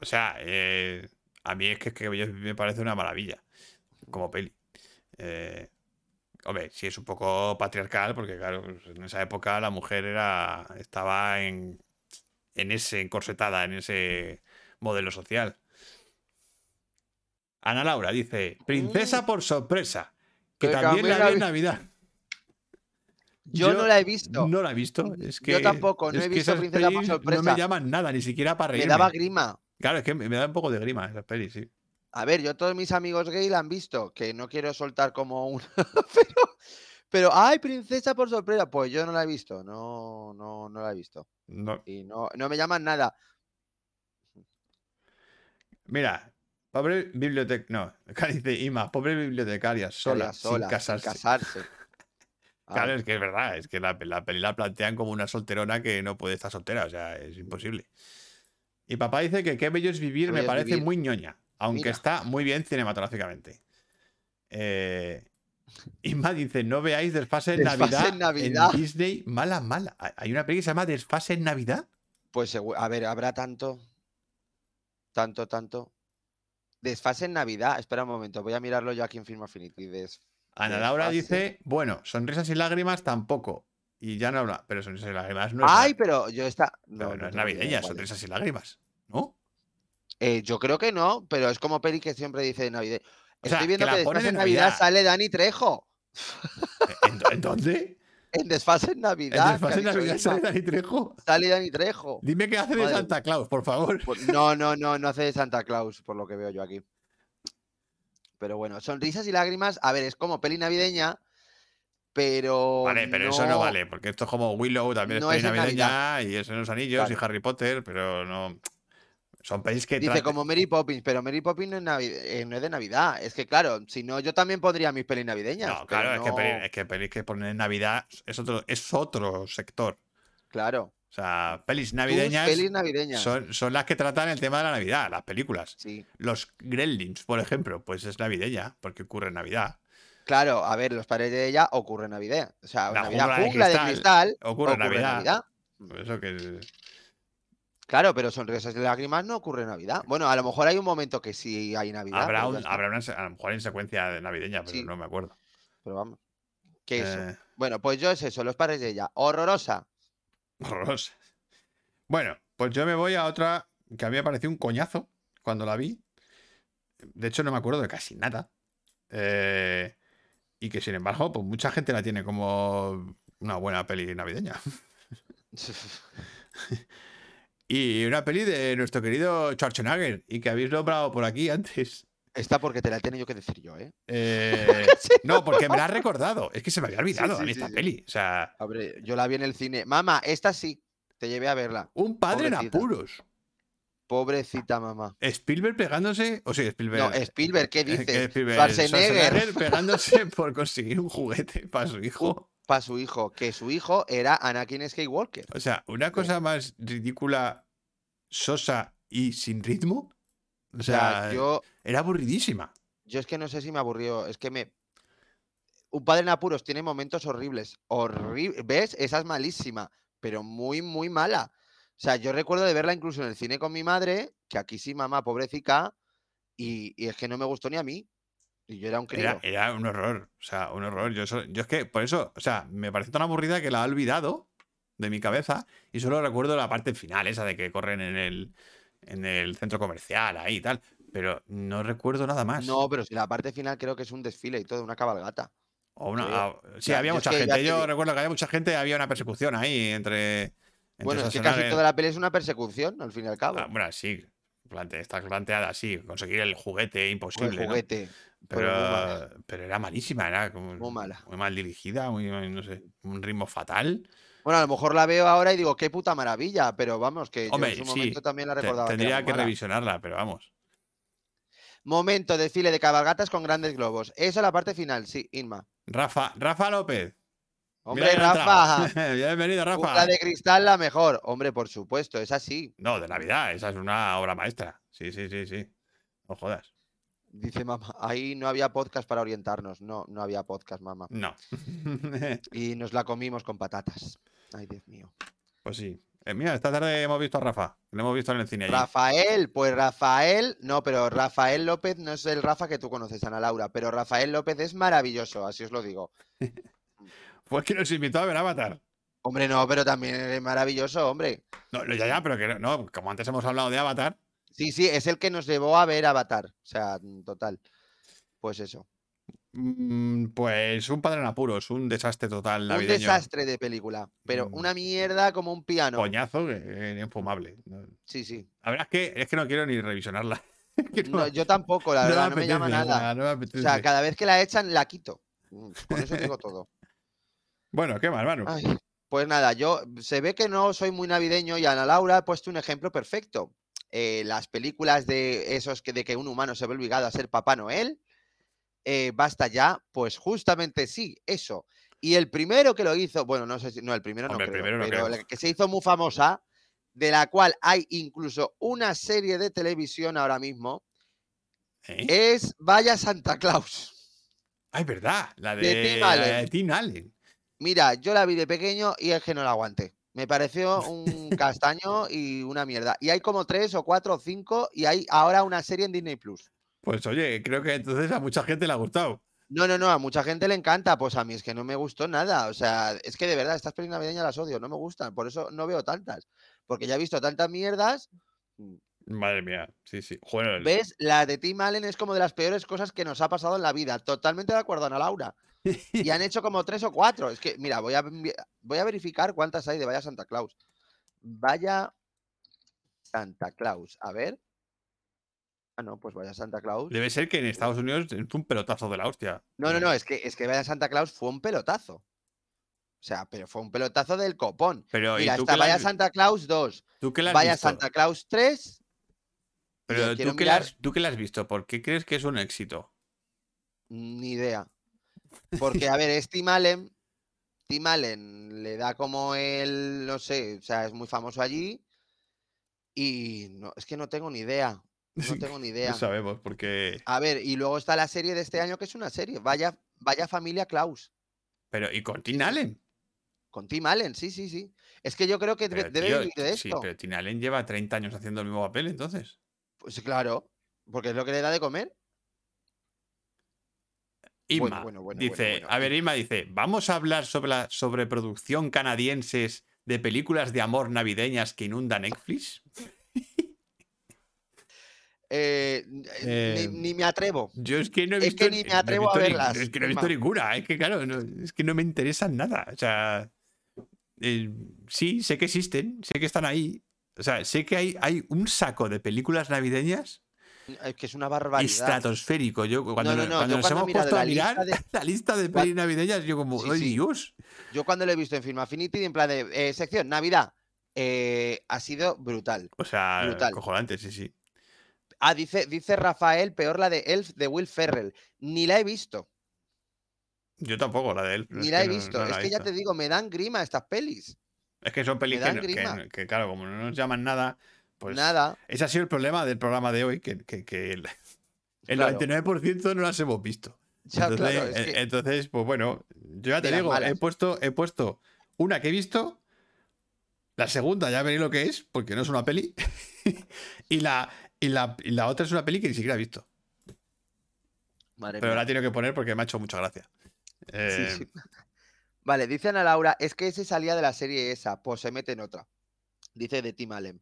O sea, eh, a mí es que, que me parece una maravilla como peli. Eh, hombre, sí es un poco patriarcal porque, claro, pues, en esa época la mujer era estaba en, en ese encorsetada, en ese modelo social. Ana Laura dice, princesa por sorpresa, que Que también la la vi en vi- Navidad. Yo, no la he visto. No la he visto. Es que, Yo tampoco, no he visto Princesa por pelis No sorpresa. me llaman nada, ni siquiera para Me reírme. daba grima. Claro, es que me me da un poco de grima esas pelis, sí. A ver, yo todos mis amigos gay la han visto, que no quiero soltar como un... pero, pero, ay, princesa por sorpresa. Pues yo no la he visto, no, no, no la he visto. No. Y no, no me llaman nada. Mira, pobre biblioteca. No, acá dice Ima, pobre bibliotecaria, sola, sola, sin casarse. casarse. Claro, Ay, es que es verdad, es que la, la peli la plantean como una solterona que no puede estar soltera, o sea, es imposible. Y papá dice que qué bello es vivir, me parece vivir. muy ñoña, aunque Mira. está muy bien cinematográficamente. Eh, Inma dice, no veáis Desfase en, Desfase Navidad, en Navidad. Disney, mala, mala. Hay una peli que se llama Desfase en Navidad. Pues, a ver, habrá tanto, tanto, tanto. Desfase en Navidad. Espera un momento, voy a mirarlo yo aquí en Film Affinity. Ana Laura dice, bueno, sonrisas y lágrimas tampoco. Y ya no habla, pero sonrisas y lágrimas no es, Ay, pero yo está. pero no es navideña, sonrisas y lágrimas, ¿no? Eh, yo creo que no, pero es como peli que siempre dice de Navidad. Sea, Estoy que viendo que, pone después de en Navidad Navidad. sale Dani Trejo. ¿En, en dónde? En Desfase en ¿En Navidad. que Desfase dicho Navidad sale Dani Trejo? Sale Dani Trejo. Dime qué hace de Santa Claus, por favor. Pues no, no, no, no hace de Santa Claus, por lo que veo yo aquí. Pero bueno, sonrisas y lágrimas, a ver, es como peli navideña, pero. Vale, pero eso no vale, porque esto es como Willow, también no es peli navideña, y eso en los anillos, y. Harry Potter, pero no. Son pelis que Dice como Mary Poppins, pero Mary Poppins no es, navi- eh, no es de Navidad. Es que claro, si no, yo también pondría mis pelis navideñas. No, claro, es, que no- peli- es que pelis que ponen en Navidad es otro, es otro sector. Claro. O sea, pelis navideñas pelis navideñas. son, son las que tratan el tema de la Navidad, las películas. Sí. Los Gremlins, por ejemplo, pues es navideña, porque ocurre en Navidad. Claro, a ver, los padres de ella ocurre en Navidad. O sea, La Navidad jungla de jungla de cristal cristal ocurre en ocurre Navidad. Eso que Claro, pero sonrisas y lágrimas no ocurre en Navidad. Bueno, a lo mejor hay un momento que sí hay Navidad. habrá, un- habrá una, a lo mejor en secuencia de navideña, pero Sí. no me acuerdo. Pero vamos. ¿Qué eso? Eh, Bueno, pues yo es eso, los padres de ella. Horrorosa. Horrorosa. Bueno, pues yo me voy a otra que a mí me pareció un coñazo cuando la vi. De hecho, no me acuerdo de casi nada. Eh, y que sin embargo, pues mucha gente la tiene como una buena peli navideña. Y una peli de nuestro querido Schwarzenegger y que habéis nombrado por aquí antes. Esta porque te la he tenido que decir yo, ¿eh? Eh, no, porque me la ha recordado. Es que se me había olvidado sí, a mí sí, esta peli. O sea, Hombre, yo la vi en el cine. Mamá, esta sí. Te llevé a verla. un padre en apuros. Pobrecita mamá. Spielberg pegándose. O sí, Spielberg. No, Spielberg, ¿qué eh, dices? Spielberg, Schwarzenegger. Schwarzenegger pegándose por conseguir un juguete para su hijo. Para su hijo, que su hijo era Anakin Skywalker. O sea, una cosa más ridícula, sosa y sin ritmo. O O sea, sea, yo, era aburridísima. yo es que no sé si me aburrió. Es que me. Un padre en apuros tiene momentos horribles. Horrible. ¿Ves? Esa es malísima, pero muy, muy mala. O sea, yo recuerdo de verla incluso en el cine con mi madre, que aquí sí, mamá, pobrecita, y, y es que no me gustó ni a mí. Y yo era un crío. Era, era un horror. O sea, un horror. Yo, so- yo es que, por eso, o sea, me parece tan aburrida que la he olvidado de mi cabeza y solo recuerdo la parte final, esa de que corren en el, en el centro comercial, ahí y tal. Pero no recuerdo nada más. No, pero si la parte final creo que es un desfile y todo, una cabalgata. O una- creo. ah, sí, había mucha gente. te Yo digo- recuerdo que había mucha gente, había una persecución ahí entre. entre Bueno, es que casi toda la peli es una persecución, al fin y al cabo. Ah, bueno, sí. plante- está planteada así. Conseguir el juguete imposible. el ¿no? juguete. Pero, pero mala. pero era malísima, era como Muy mala. muy mal dirigida, muy, muy, no sé, un ritmo fatal. Bueno, a lo mejor la veo ahora y digo, qué puta maravilla, pero vamos, que Hombre, yo en su sí, momento también la recordaba. que tendría que mala. revisionarla, pero vamos. Momento, desfile de cabalgatas con grandes globos. Eso la parte final, sí, Inma. Rafa, Rafa López. Hombre, Rafa. Bienvenido, Rafa. jungla de cristal la mejor. Hombre, por supuesto, es así. No, de Navidad, esa es una obra maestra. Sí, sí, sí, sí. No jodas. Dice mamá, ahí no había podcast para orientarnos. No, no había podcast, mamá. No. Y nos la comimos con patatas. Ay, Dios mío. pues sí. Eh, mira, esta tarde hemos visto a Rafa. Lo hemos visto en el cine allí. Rafael, pues Rafael, no, pero Rafael López no es el Rafa que tú conoces, Ana Laura, pero Rafael López es maravilloso, así os lo digo. Fue que nos invitó a ver Avatar. Hombre, no, pero también es maravilloso, hombre. No, ya, ya, pero que no, como antes hemos hablado de Avatar, Sí, sí, es el que nos llevó a ver Avatar. O sea, mm, total. Pues eso. mm, pues un padre en apuros, un desastre total Un navideño. desastre de película, pero Mm. una mierda como un piano. Coñazo, que- que infumable. Sí, sí. La verdad es que, es que no quiero ni revisionarla. No, yo tampoco, la no verdad, no me llama nada. me O sea, cada vez que la echan, la quito. Con eso digo todo. Bueno, qué mal, Manu. Ay, pues nada, yo se ve que no soy muy navideño y Ana Laura ha puesto un ejemplo perfecto. Eh, las películas de esos que de que un humano se ve obligado a ser Papá Noel, eh, basta ya, pues justamente sí, eso. Y el primero que lo hizo, bueno, no sé si, no, el primero no Hombre, creo, primero no pero creo. la que se hizo muy famosa, de la cual hay incluso una serie de televisión ahora mismo, ¿Eh? es Vaya Santa Claus. Ay, verdad. La de, de Tim Allen. Mira, yo la vi de pequeño y es que no la aguanté. Me pareció un castaño y una mierda. Y hay como tres o cuatro o cinco y hay ahora una serie en Disney Plus. Pues oye, creo que entonces a mucha gente le ha gustado. No, no, no, a mucha gente le encanta, pues a mí es que no me gustó nada. O sea, es que de verdad, estas pelis navideñas las odio, no me gustan, por eso no veo tantas. Porque ya he visto tantas mierdas. mm, Madre mía, sí, sí. ¿Ves? La de Tim Allen es como de las peores cosas que nos ha pasado en la vida. Totalmente de acuerdo, Ana Laura. Y han hecho como tres o cuatro. Es que, mira, voy a, voy a verificar cuántas hay de Vaya Santa Claus. Vaya Santa Claus. A ver. Ah, no, pues Vaya Santa Claus. Debe ser que en Estados Unidos es un pelotazo de la hostia. No, no, no, es que, es que Vaya Santa Claus fue un pelotazo. O sea, pero fue un pelotazo del copón. Pero, ¿y Mira, está has Vaya Santa Claus 2, ¿Tú qué la has Vaya visto? Santa Claus 3. Pero ¿tú la mirar- has, ¿tú qué la has visto? ¿Por qué crees que es un éxito? Ni idea. Porque, a ver, es Tim Allen. Tim Allen le da como el, no sé, o sea, es muy famoso allí. Y no, es que no tengo ni idea. No tengo ni idea. No sabemos, porque. A ver, y luego está la serie de este año, que es una serie. Vaya, vaya familia Klaus. Pero, ¿y con Tim sí. Allen? Con Tim Allen, sí, sí, sí. Es que yo creo que debe, Pero, debe tío, vivir de sí, esto. pero Tim Allen lleva 30 años haciendo el mismo papel, entonces. Pues claro, porque es lo que le da de comer. Inma Bueno, bueno, bueno, dice, a ver, Inma dice, vamos a hablar sobre la sobreproducción canadienses de películas de amor navideñas que inunda Netflix. Eh, Eh, ni, ni me atrevo. Yo es que no he Es visto, que ni me no atrevo a ni- verlas, es que no he visto ninguna, es que claro, no- es que no me interesan nada. O sea, eh, sí, sé que existen, sé que están ahí. O sea, sé que hay, hay un saco de películas navideñas Es que es una barbaridad. estratosférico. Yo cuando, no, nos- no, cuando yo nos cuando hemos puesto a lista mirar de- la lista de pelis navideñas, yo como, Sí, ¡ay sí. Dios! Yo cuando lo he visto en Film Affinity, en plan de eh, sección Navidad, eh, ha sido brutal. O sea, Brutal. cojonante, sí, sí. Ah, dice, dice Rafael, peor la de Elf de Will Ferrell. Ni la he visto, Yo tampoco, la de él. ni la he visto. es que ya te digo, me dan grima estas pelis. Es que son pelis no- no- que, claro, como no nos llaman nada, pues. Nada. Ese ha sido el problema del programa de hoy, que, que- que el, el Claro. 99% no las hemos visto. Ya, entonces, claro, es eh, que- entonces, pues bueno, yo ya te digo, he puesto, he puesto una que he visto, la segunda ya veréis lo que es, porque no es una peli, y, la, y, la, y la otra es una peli que ni siquiera he visto. Madre Pero mía. la he tenido que poner porque me ha hecho mucha gracia. Sí, Eh, sí. Vale, dice Ana Laura, es que ese salía de la serie esa, pues se mete en otra. Dice de Tim Allen.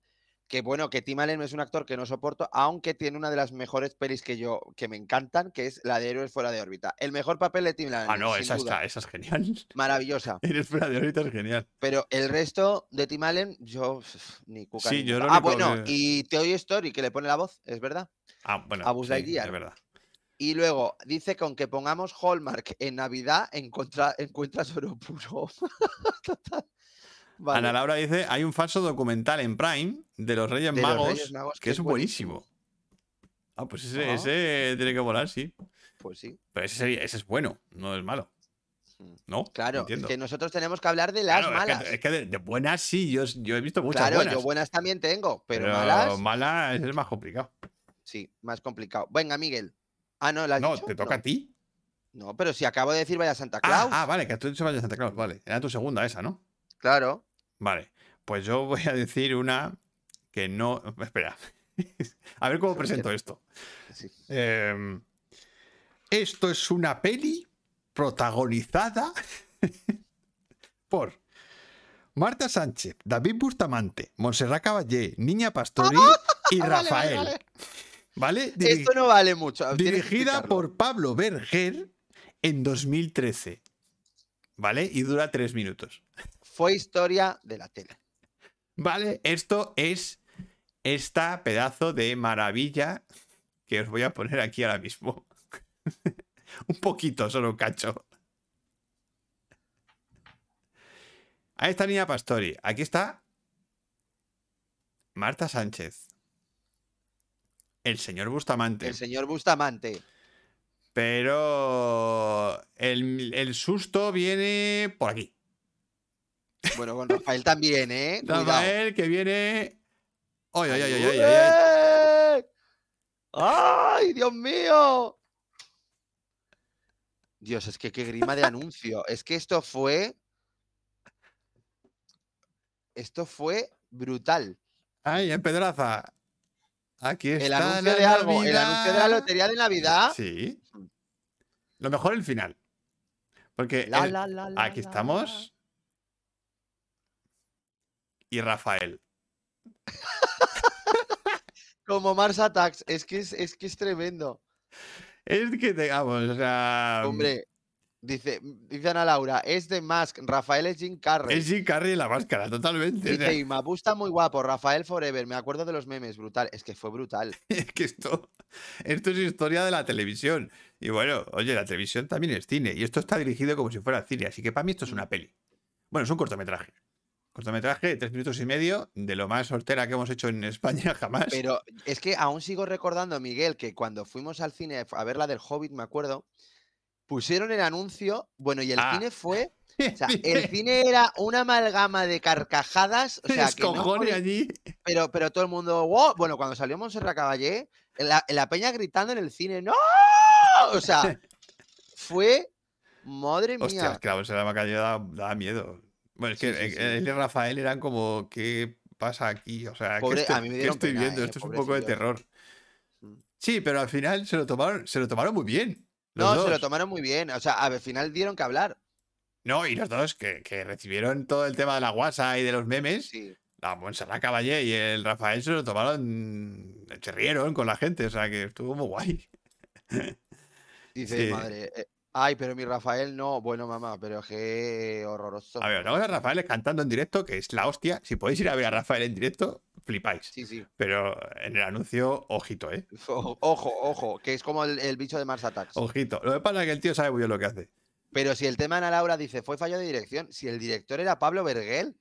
Que bueno, que Tim Allen es un actor que no soporto, aunque tiene una de las mejores pelis que yo, que me encantan, que es la de Héroes fuera de órbita. El mejor papel de Tim Allen. Ah, no, esa, duda. está, esa es genial. Maravillosa. Eres fuera de ahorita es genial. Pero el resto de Tim Allen, yo ni cuca. Sí, ni yo Ah, bueno, que- y Toy Story, que le pone la voz, es verdad. Ah, bueno, A Buzz sí, Lightyear. es verdad. Y luego dice con que pongamos Hallmark en Navidad encuentra, encuentras oro puro. Total. Vale. Ana Laura dice, hay un falso documental en Prime de los Reyes, De los Magos, Reyes Magos, que es buenísimo. Ah, pues ese, Ah. ese tiene que volar, sí. Pues sí. Pero ese, sería- ese es bueno, no es malo. Mm. ¿No? Claro, es que nosotros tenemos que hablar de las Claro, es que- malas. Es que, de, de buenas sí, yo, yo he visto muchas claro, buenas. yo buenas también tengo, pero, pero malas, malas es más complicado. sí, más complicado. Venga, Miguel. Ah, no, ¿la No, dicho? te toca No. a ti. No, pero si acabo de decir vaya Santa Ah, Claus. ah, vale, que tú has dicho Valle Santa Claus, vale. Era tu segunda esa, ¿no? Claro. Vale. Pues yo voy a decir una que no. Espera. a ver cómo presento esto. Eh, esto es una peli protagonizada por Marta Sánchez, David Bustamante, Montserrat Caballé, Niña Pastori y Vale, vale, Rafael. vale. Esto no vale mucho. dirigida por Pablo Berger en 2013. ¿Vale? Y dura tres minutos. Fue historia de la tele. ¿Vale? Esto es esta pedazo de maravilla que os voy a poner aquí ahora mismo. un poquito, solo un cacho. Ahí está Niña Pastori. Aquí está Marta Sánchez. El señor Bustamante. El señor Bustamante. Pero el, el susto viene por aquí. Bueno, con Rafael también, ¿eh? Rafael que viene. ¡Ay, ay, ay, ay, ay, ay, ay! ¡Eh! ¡Ay, Dios mío! Dios, es que qué grima de anuncio. Es que esto fue. Esto fue brutal. ¡Ay, en Pedraza! Aquí está. El anuncio de algo, el anuncio de la lotería de Navidad. Sí. Lo mejor el final. Porque La, el- la, aquí estamos. Y Rafael. Como Mars Attacks. Es que es, es que es tremendo. Es que tengamos, o sea. Hombre, dice, dice Ana Laura, es de Mask, Rafael es Jim Carrey. Es Jim Carrey en la máscara, totalmente. Dice Imapu está muy guapo, Rafael Forever, me acuerdo de los memes, brutal. Es que fue brutal. es que esto, esto es historia de la televisión. Y bueno, oye, la televisión también es cine. Y esto está dirigido como si fuera cine. Así que para mí esto es una peli. Bueno, es un cortometraje. Cortometraje de tres minutos y medio, de lo más soltera que hemos hecho en España jamás. Pero es que aún sigo recordando, Miguel, que cuando fuimos al cine a ver la del Hobbit, me acuerdo, pusieron el anuncio, bueno, y el Ah. cine fue, o sea, el cine era una amalgama de carcajadas, o sea, que no podía- allí. pero, pero todo el mundo, "Wow". bueno, cuando salió Montserrat Caballé, la, la peña gritando en el cine, ¡No! O sea, fue, madre mía, la bolsa de la da miedo. Bueno, es que Sí, sí, sí. él y Rafael eran como, ¿qué pasa aquí? O sea, ¿qué estoy, a mí me qué dieron estoy pena, viendo? eh, Esto es un poco de terror. Mm. Sí, pero al final se lo tomaron, se lo tomaron muy bien. No, se lo tomaron muy bien, o sea, al final dieron que hablar, No, y los dos que, que recibieron todo el tema de la guasa y de los memes, la Montserrat Caballé y el Rafael se lo tomaron, se rieron con la gente, o sea que estuvo muy guay. Dice, Sí. madre, eh, ay, pero mi Rafael no, bueno, mamá, pero qué horroroso. A ver, vamos a Rafael cantando en directo, que es la hostia. Si podéis ir a ver a Rafael en directo, flipáis. Sí, sí. Pero en el anuncio, ojito, ¿eh? Ojo, ojo, que es como el, el bicho de Mars Attacks. Ojito. Lo que pasa es que el tío sabe muy bien lo que hace. Pero si el tema Ana Laura dice fue fallo de dirección, si el director era Pablo Berger,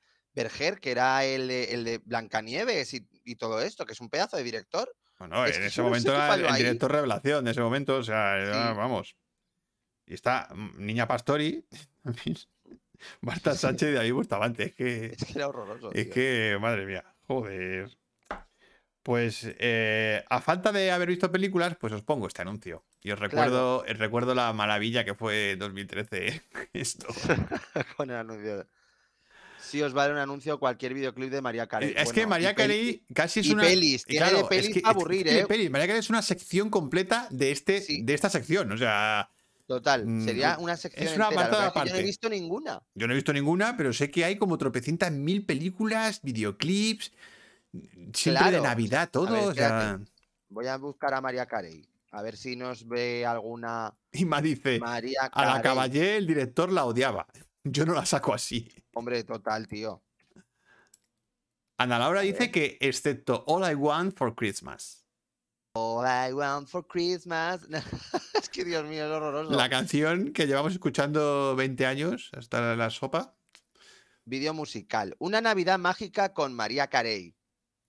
que era el de, el de Blancanieves y, y todo esto, que es un pedazo de director. Bueno, Es en ese momento era el, director revelación de ese momento, o sea, Sí. vamos. Y está mm, Niña Pastori, Marta Sánchez y David Bustamante. Es que, Es que era horroroso. es tío. que, madre mía, joder. Pues eh, a falta de haber visto películas, pues os pongo este anuncio. Y os recuerdo, os recuerdo la maravilla que fue 2013 esto. Con el anuncio. Sí, os vale un anuncio cualquier videoclip de María Carey. es que María Carey casi es y una. pelis, tiene de claro, es pelis que- es que aburrir, tiene ¿eh? pelis. María Carey es una sección completa de, este, Sí. de esta sección. O sea, Total, Mm, sería una sección una entera. es yo no he aparte. visto ninguna. yo no he visto ninguna, pero sé que hay como tropecientas mil películas, videoclips, siempre de. Navidad, todo. ver, o sea, espérate. Voy a buscar a María Carey. A ver si nos ve alguna y me dice, María a la Carey. Caballé el director la odiaba. Yo no la saco así. Hombre, total, tío. Ana Laura dice ver. que excepto All I Want for Christmas. All I want for Christmas. es que Dios mío, es horroroso. La canción que llevamos escuchando 20 años hasta la sopa. Vídeo musical. Una Navidad mágica con María Carey.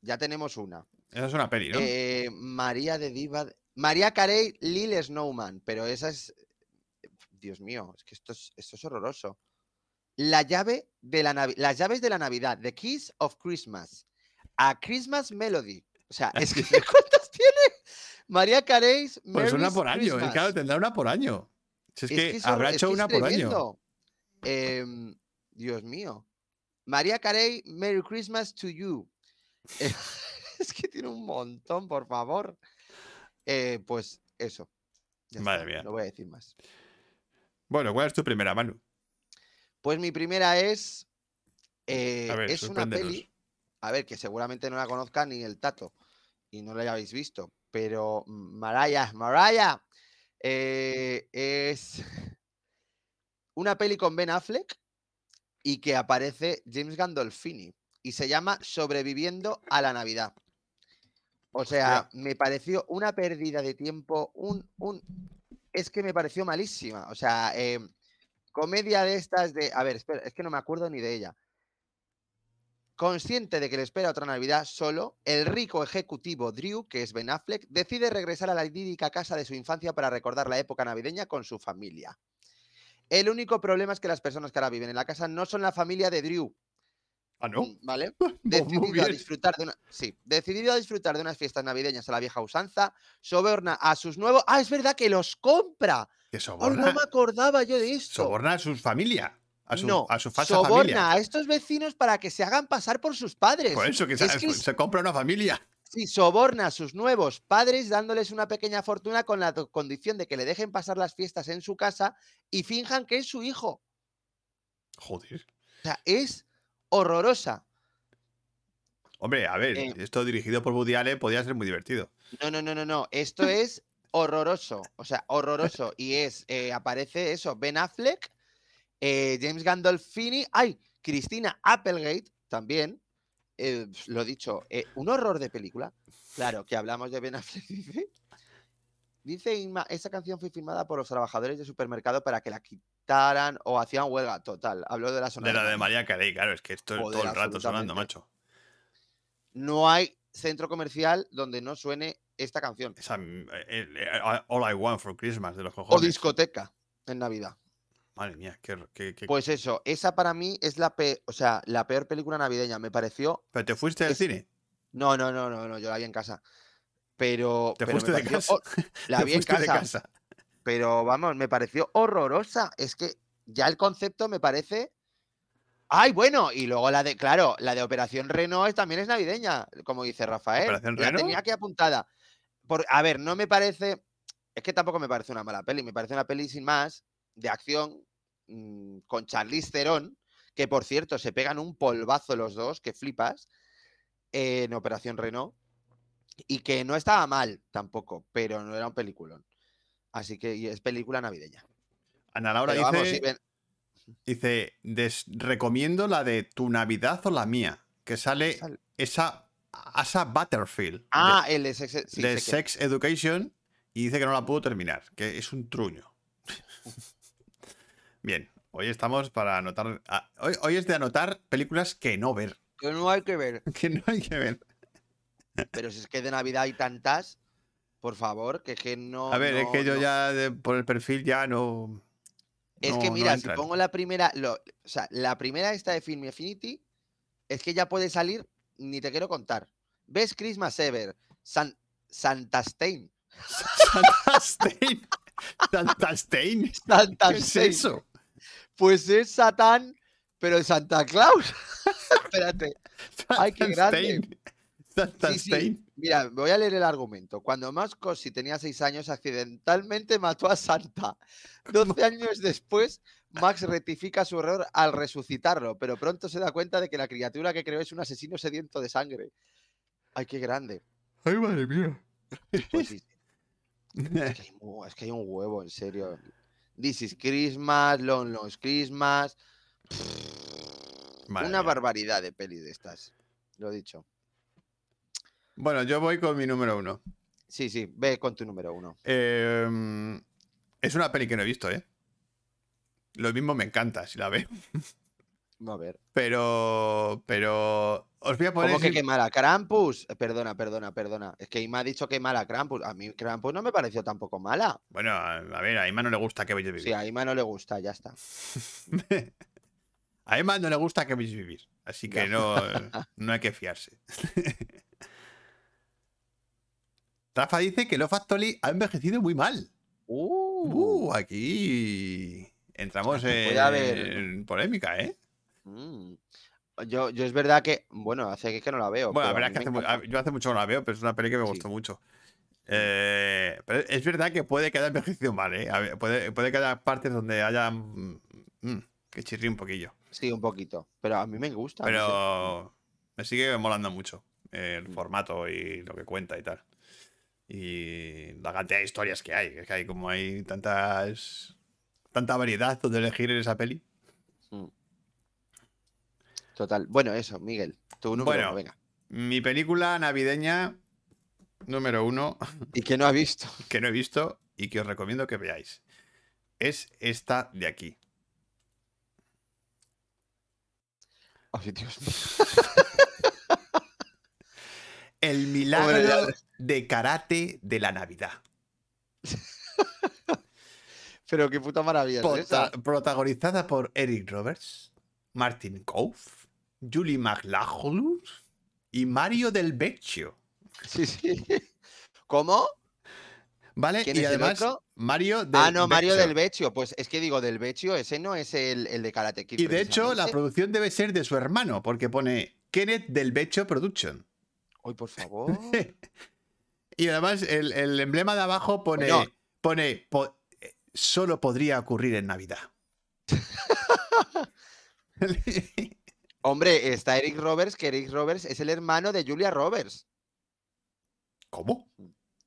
Ya tenemos una. Esa es una peli, ¿no? Eh, María de Diva. María Carey, Lil Snowman. Pero esa es. Dios mío, es que esto es, esto es horroroso. La llave de la Navi- Las llaves de la Navidad. The Keys of Christmas. A Christmas Melody. O sea, es que. María Carey. pues una por año. Es claro, tendrá una por año. Si es, que, habrá es hecho que una por año. Em, Dios mío. María Carey, Merry Christmas to you. Eh, es que tiene un montón, por favor. Eh, pues eso. Ya Madre está, mía. No voy a decir más. Bueno, ¿cuál es tu primera, Manu? Pues mi primera es. eh, A ver, es una peli. A ver, que seguramente no la conozca ni el tato. Y no la hayáis visto. Pero mm, Maraya, Maraya. eh, es una peli con Ben Affleck y que aparece James Gandolfini. Y se llama Sobreviviendo a la Navidad. O sea, me pareció una pérdida de tiempo, un, un... Es que me pareció malísima. O sea, em, comedia de estas de... A ver, espera, es que no me acuerdo ni de ella. Consciente de que le espera otra Navidad solo, el rico ejecutivo Drew, que es Ben Affleck, decide regresar a la idílica casa de su infancia para recordar la época navideña con su familia. El único problema es que las personas que ahora viven en la casa no son la familia de Drew, Ah, ¿no? Mm, ¿Vale? Pues Decidido a disfrutar de una. Sí, decidido a disfrutar de unas fiestas navideñas a la vieja usanza, soborna a sus nuevos. ¡Ah, es verdad que los compra! Que ¡Ay, soborna, no me acordaba yo de esto! soborna a su familia. A su, no, a su falsa soborna familia. a estos vecinos para que se hagan pasar por sus padres. Por eso que, Es se, que es- se compra una familia. Sí, soborna a sus nuevos padres dándoles una pequeña fortuna con la condición de que le dejen pasar las fiestas en su casa y finjan que es su hijo. Joder. O sea, es horrorosa. Hombre, a ver, Eh. esto dirigido por Woody Allen podía ser muy divertido. No, no, no, no, no. Esto es horroroso. O sea, horroroso. Y es, eh, aparece eso, Ben Affleck, eh, James Gandolfini, ay, Cristina Applegate también. eh, lo dicho, eh, un horror de película. Claro, que hablamos de Ben Affleck, dice. Dice Inma, esa canción fue filmada por los trabajadores de supermercado para que la quitaran o hacían huelga. Total, habló de la zona De la de María. Carey, claro, es que esto es todo el rato sonando, macho. No hay centro comercial donde no suene esta canción. Esa, All I Want for Christmas de los O cojones. discoteca en Navidad. Madre mía, qué, qué- qué- Pues eso, esa para mí es la, pe- o sea, la peor película navideña. Me pareció. ¿Pero te fuiste del es- cine? No, no, no, no, no, yo la vi en casa. Pero. ¿Te pero fuiste de pareció casa? La ¿Te vi en de casa? Pero vamos, me pareció horrorosa. Es que ya el concepto me parece. Ay, bueno, y luego la de, claro, la de Operación Reno es, también es navideña, como dice Rafael. ¿Operación la Reno? tenía aquí apuntada. Por, a ver, no me parece. Es que tampoco me parece una mala peli, me parece una peli sin más, de acción, mm, con Charlize Theron, que por cierto se pegan un polvazo los dos, que flipas, eh, en Operación Renault, y que no estaba mal tampoco, pero no era un peliculón. Así que es película navideña. Ana Laura Pero dice, vamos, sí, ven- dice "Des- recomiendo la de Tu Navidad o la mía, que sale sal- esa Asa Butterfield de- Ah, el de Sex, sí, de, sé que- Sex Education y dice que no la pudo terminar, que es un truño. Bien, hoy estamos para anotar. ah, Hoy, hoy es de anotar películas que no ver. que no hay que ver. Que no hay que ver. Pero si es que de Navidad hay tantas, por favor, que, que no. A ver, es que yo no- ya de- por el perfil ya no. Es no- que mira, si pongo la primera, lo- o sea, la primera esta de Film Affinity, es que ya puede salir, ni te quiero contar. ¿Ves Christmas Ever? San, Santa Stein. Santa Stein. Santa Stein. Santa ¿Qué es eso? Pues es Satán, pero Santa Claus. Espérate. Ay, qué grande. Sí, sí. Stein. Mira, voy a leer el argumento. Cuando Max Cossi tenía seis años, accidentalmente mató a Santa. Doce años después, Max rectifica su error al resucitarlo, pero pronto se da cuenta de que la criatura que creó es un asesino sediento de sangre. Ay, qué grande. Ay, madre mía. Pues sí. Es que hay, es que hay un huevo, en serio. This is Christmas, Long Long Christmas. Una mía. barbaridad de pelis de estas. Lo dicho. Bueno, yo voy con mi número uno. Sí, sí, ve con tu número uno. Eh, es una peli que no he visto, ¿eh? Lo mismo me encanta si la veo. A ver. Pero. Pero. Os voy a poner. ¿Cómo que qué mala? Krampus. Eh, Perdona, perdona, perdona. Es que me ha dicho que mala Krampus. A mí Krampus no me pareció tampoco mala. Bueno, a a ver, a Emma no le gusta que vivir. Sí, a Ima no le gusta, ya está. a Emma no le gusta que vivir. Así que Ya. no, no hay que fiarse. Rafa dice que Love Actually ha envejecido muy mal. Uh, Uh, aquí entramos en, haber- polémica, ¿eh? Mm. Yo, yo es verdad que, bueno, hace que no la veo. Bueno, la verdad es que hace encanta. yo hace mucho que no la veo, pero es una peli que me Sí. gustó mucho. Eh, pero es verdad que puede que haya envejecido mal, ¿eh? Ver, puede, puede que haya partes donde haya mm, mm, que chirrí un poquillo. Sí, un poquito. Pero a mí me gusta. no sé. Pero me sigue molando mucho el Mm. formato y lo que cuenta y tal. Y la cantidad de historias que hay. Es que hay como hay tantas. tanta variedad donde elegir en esa peli. Total. Bueno, eso, Miguel. Tu número Bueno. uno, venga. Mi película navideña número uno ¿Y que no ha visto? que no he visto y que os recomiendo que veáis. Es esta de aquí. Ay, Dios mío. El milagro de karate de la Navidad. Pero qué puta maravilla protagonizada por Eric Roberts, Martin Cove, Julie McLachlan y Mario Del Vecchio. Sí, sí. ¿Cómo? ¿Vale? ¿Quién y además? Mario Del ah, no, Mario del Vecchio. Pues es que digo, del Vecchio, ese no es el, el de Karate Kid. Y de hecho, la producción debe ser de su hermano, porque pone Kenneth Del Vecchio Production. Ay, por favor. Y además, el, el emblema de abajo pone. Pone po- solo podría ocurrir en Navidad. Hombre, está Eric Roberts, que Eric Roberts es el hermano de Julia Roberts. ¿Cómo?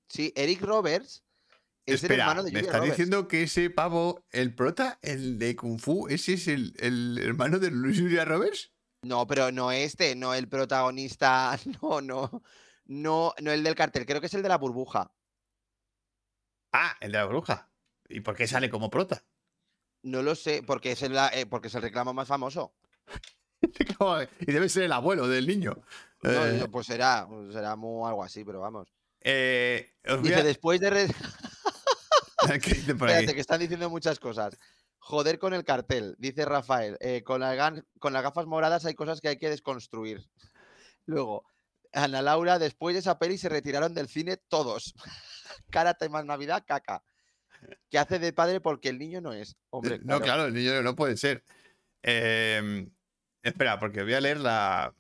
Sí, Eric Roberts es el Espera, hermano de ¿me Julia estás Roberts. diciendo que ese pavo, el prota, el de Kung Fu, ese es el, el hermano de Luis Julia Roberts? No, pero no este, no el protagonista, no, no, no, no el del cartel, creo que es el de la burbuja. Ah, el de la bruja. ¿Y por qué sale como prota? No lo sé, porque es el, eh, porque es el reclamo más famoso. y debe ser el abuelo del niño. No, Eh, pues será, pues será muy algo así, pero vamos. eh, Dice, a- después de... re- ¿Qué dicen por aquí? Espérate, que están diciendo muchas cosas. Joder con el cartel, dice Rafael. eh, con, las gan- con las gafas moradas hay cosas que hay que desconstruir. Luego, Ana Laura, después de esa peli se retiraron del cine todos. Karate más Navidad, caca. Que hace de padre porque el niño no es. Hombre, no, claro, el niño no puede ser. Eh, espera, porque voy a leer la,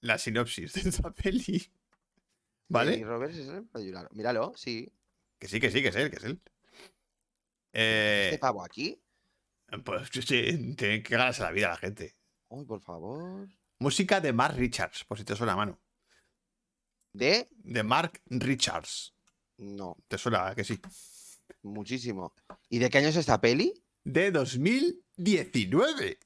la sinopsis de esta peli. ¿Vale? Y Roberts es el. Míralo, sí. Que sí, que sí, que es él, que es él. Eh, Este pavo aquí. pues sí, tiene que ganarse la vida la gente. Uy, por favor. Música de Mark Richards, por si te suena a mano. De. De Mark Richards. No, ¿Te suena que sí? muchísimo. ¿Y de qué año es esta peli? De 2019.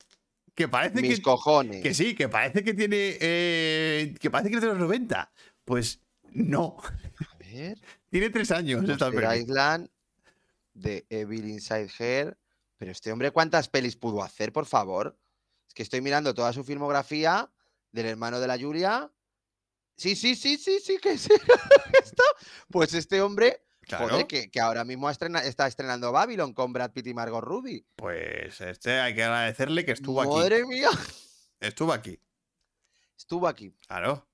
Que parece Mis que, cojones. que sí, que parece que tiene. eh, que parece que es de los 90. Pues no. A ver. Tiene tres años esta peli. Island, de Evil Inside Her. Pero este hombre, ¿cuántas pelis pudo hacer, por favor? Es que estoy mirando toda su filmografía del hermano de la Julia. Sí, sí, sí, sí, sí, que sí. Esto. Pues este hombre, Claro. joder, que, que ahora mismo estrena- está estrenando Babylon con Brad Pitt y Margot Robbie. Pues este hay que agradecerle que estuvo aquí. Madre mía. Estuvo aquí. Estuvo aquí. Claro.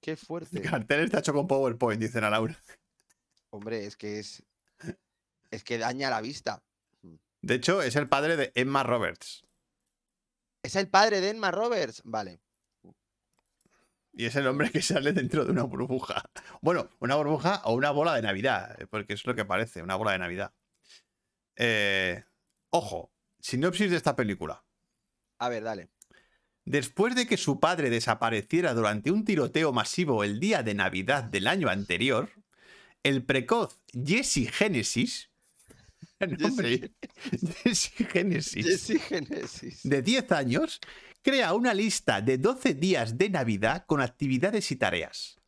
Qué fuerte. El cartel está hecho con PowerPoint, dicen a Laura. Hombre, es que es. Es que daña la vista. De hecho, es el padre de Emma Roberts. ¿Es el padre de Emma Roberts? Vale. Y es el hombre que sale dentro de una burbuja. Bueno, una burbuja o una bola de Navidad, porque es lo que parece, una bola de Navidad. Eh, ojo, sinopsis de esta película. A ver, dale. Después de que su padre desapareciera durante un tiroteo masivo el día de Navidad del año anterior, el precoz Jesse Genesis. Jesse Genesis. Jesse Genesis. de 10 años, crea una lista de 12 días de Navidad con actividades y tareas.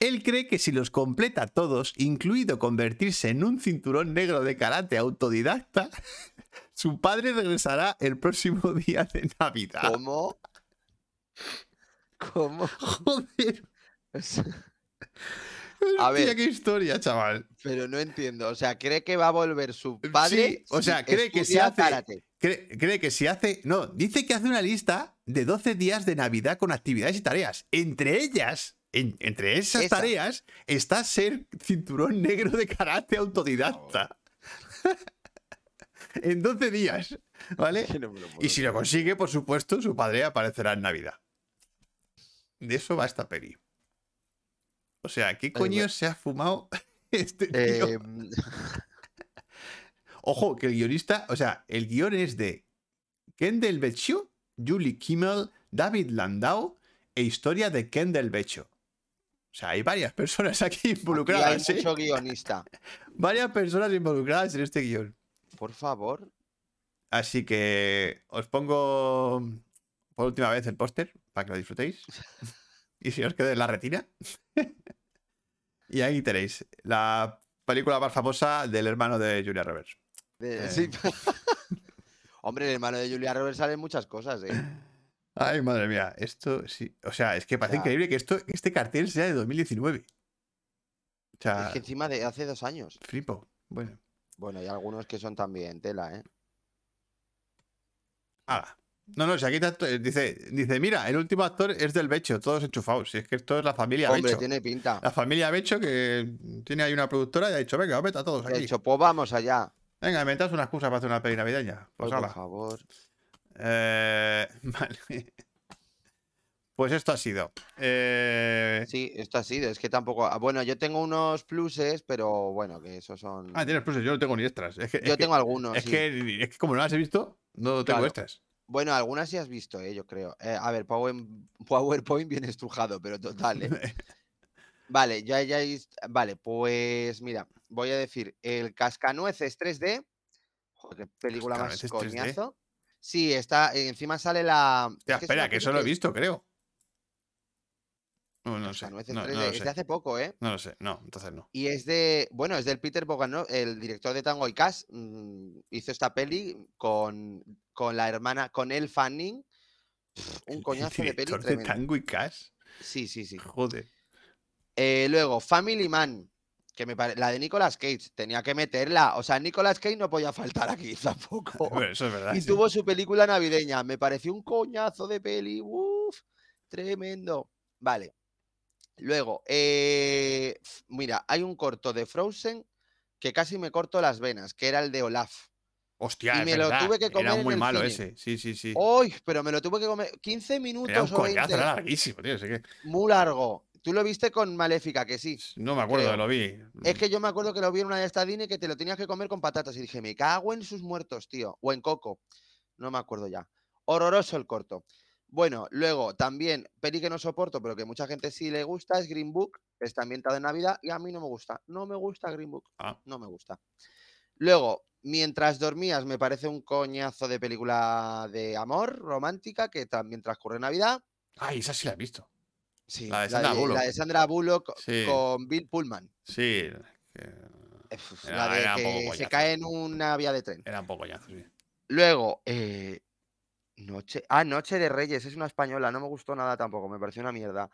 Él cree que si los completa todos, incluido convertirse en un cinturón negro de karate autodidacta, su padre regresará el próximo día de Navidad. ¿Cómo? ¿Cómo? Joder, A hostia, ver. qué historia, chaval. Pero no entiendo. O sea, cree que va a volver su padre. Sí, o sea, cree que si hace- karate. Cree, cree que si hace. No, dice que hace una lista de 12 días de Navidad con actividades y tareas. Entre ellas, en- entre esas Esa. tareas, está ser cinturón negro de karate autodidacta. en 12 días, ¿vale? No Y si lo consigue, por supuesto, su padre aparecerá en Navidad. De eso va esta peli. O sea, ¿qué coño bueno. se ha fumado este tío? Em, Ojo, que el guionista, o sea, el guion es de Kendall Becho, Julie Kimmel, David Landau e historia de Kendall Becho. O sea, hay varias personas aquí aquí hay involucradas, ¿eh? guionista. Varias personas involucradas en este guion. Por favor. Así que os pongo por última vez el póster para que lo disfrutéis. y si os queda en la retina. y ahí tenéis la película más famosa del hermano de Julia Roberts. De- Eh. sí. Hombre, el hermano de Julia Roberts sale en muchas cosas, ¿eh? Ay, madre mía, esto sí. O sea, es que parece increíble que esto, este cartel sea de 2019. O sea, Es que encima de hace dos años. flipo. Bueno, Bueno, hay algunos que son también tela, ¿eh? hala. No, no, si aquí tanto- eh, dice, dice, mira, el último actor es del Becho, todos enchufados. Si es que esto es la familia Hombre, Becho. tiene pinta. La familia Becho que tiene ahí una productora y ha dicho, venga, vete a todos De aquí. hecho, pues vamos allá. Venga, inventad una excusa para hacer una peli navideña. Pues por favor. Eh, vale. Pues esto ha sido. Eh, Sí, esto ha sido. Es que tampoco. ah, Bueno, yo tengo unos pluses, pero bueno, que esos son. Ah, tienes pluses, yo no tengo ni extras. Es que, es yo que- tengo algunos. es, sí. que, es que como no las he visto, no tengo Claro. extras. Bueno, algunas sí has visto, eh, yo creo. Eh, a ver, Power- PowerPoint bien estrujado, pero total. Vale, ya, ya, vale, pues mira, voy a decir, el Cascanueces 3D, joder, qué película más Cascanueces 3D. coñazo. Sí, está, encima sale la... Hostia, es que es espera, que eso lo he visto, creo. No, no sé. No, 3D, no es de hace poco, ¿eh? No lo sé. No, entonces no. Y es de, bueno, es del Peter Bogdanov, el director de Tango y Cash. mm, hizo esta peli con, con la hermana, con Elle Fanning. Un El coñazo de peli director de. Tango y Cash. Sí, sí, sí. Joder. Eh, luego, Family Man, que me pare- la de Nicolas Cage, tenía que meterla. O sea, Nicolas Cage no podía faltar aquí tampoco. Bueno, eso es verdad. y sí. tuvo su película navideña. Me pareció un coñazo de peli. Uf, tremendo. Vale. Luego, eh, mira, hay un corto de Frozen que casi me corto las venas, que era el de Olaf. Hostia, y es me lo tuve que Era comer en muy el malo cine. ese. Sí, sí, sí. ¡Uy! Pero me lo tuve que comer 15 Era un minutos o coñazo, 20. era larguísimo, tío. que... Muy largo. Tú lo viste con Maléfica, que sí. No me acuerdo, Creo. lo vi. Es que yo me acuerdo que lo vi en una de estas Dine que te lo tenías que comer con patatas. Y dije, me cago en sus muertos, tío. O en coco. No me acuerdo ya. Horroroso el corto. Bueno, luego también, peli que no soporto, pero que mucha gente sí le gusta, es Green Book. Está ambientado en Navidad y a mí no me gusta. No me gusta Green Book. Ah. No me gusta. Luego, mientras dormías, me parece un coñazo de película de amor romántica que también transcurre Navidad. Ay, esa sí la he visto. Sí, La de Sandra Bullock. la de Sandra Bullock Sí. con Bill Pullman. Sí. que uf, Era- la de que se cae en una vía de tren. Era un poco sí. Luego, eh, Noche. Ah, Noche de Reyes, es una española, no me gustó nada tampoco, me pareció una mierda.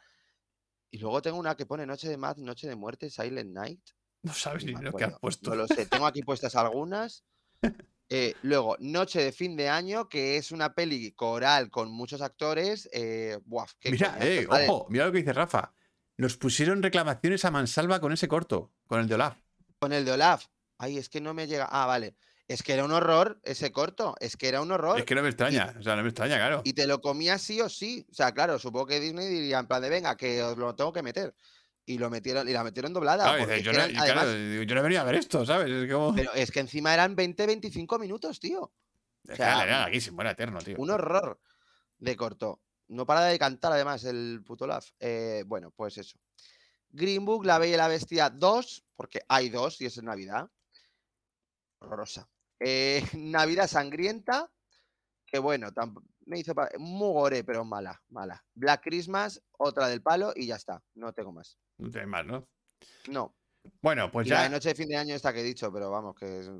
Y luego tengo una que pone Noche de Mad, Noche de Muerte, Silent Night. No sabes ni lo que has puesto. No lo sé, tengo aquí puestas algunas. Eh, luego, Noche de Fin de Año, que es una peli coral con muchos actores. Eh, buah, qué Mira, eh, ojo, mira lo que dice Rafa. Nos pusieron reclamaciones a mansalva con ese corto, con el de Olaf. Con el de Olaf. Ay, es que no me llega. Ah, vale. Es que era un horror ese corto. Es que era un horror. Es que no me extraña, o sea, no me extraña, claro. y te lo comías sí o sí. O sea, claro, supongo que Disney diría en plan de venga, que os lo tengo que meter. Y lo metieron, y la metieron doblada. Claro, porque yo, no, eran- claro, además, digo, yo no venía a ver esto, ¿sabes? Es como. pero es que encima eran 20-25 minutos, tío. Es que sea, era, era larguísimo, era eterno, tío. Un horror de corto. No para de cantar además el puto Love. Eh, bueno, pues eso. Green Book, La Bella y la Bestia 2, porque hay dos y es en Navidad. Horrorosa. Eh, Navidad Sangrienta, que bueno, me hizo muy gore, pero mala, mala. Black Christmas, otra del palo y ya está. No tengo más. No tiene más, ¿no? No. Bueno, pues y la ya, de noche de fin de año esta que he dicho, pero vamos, que es-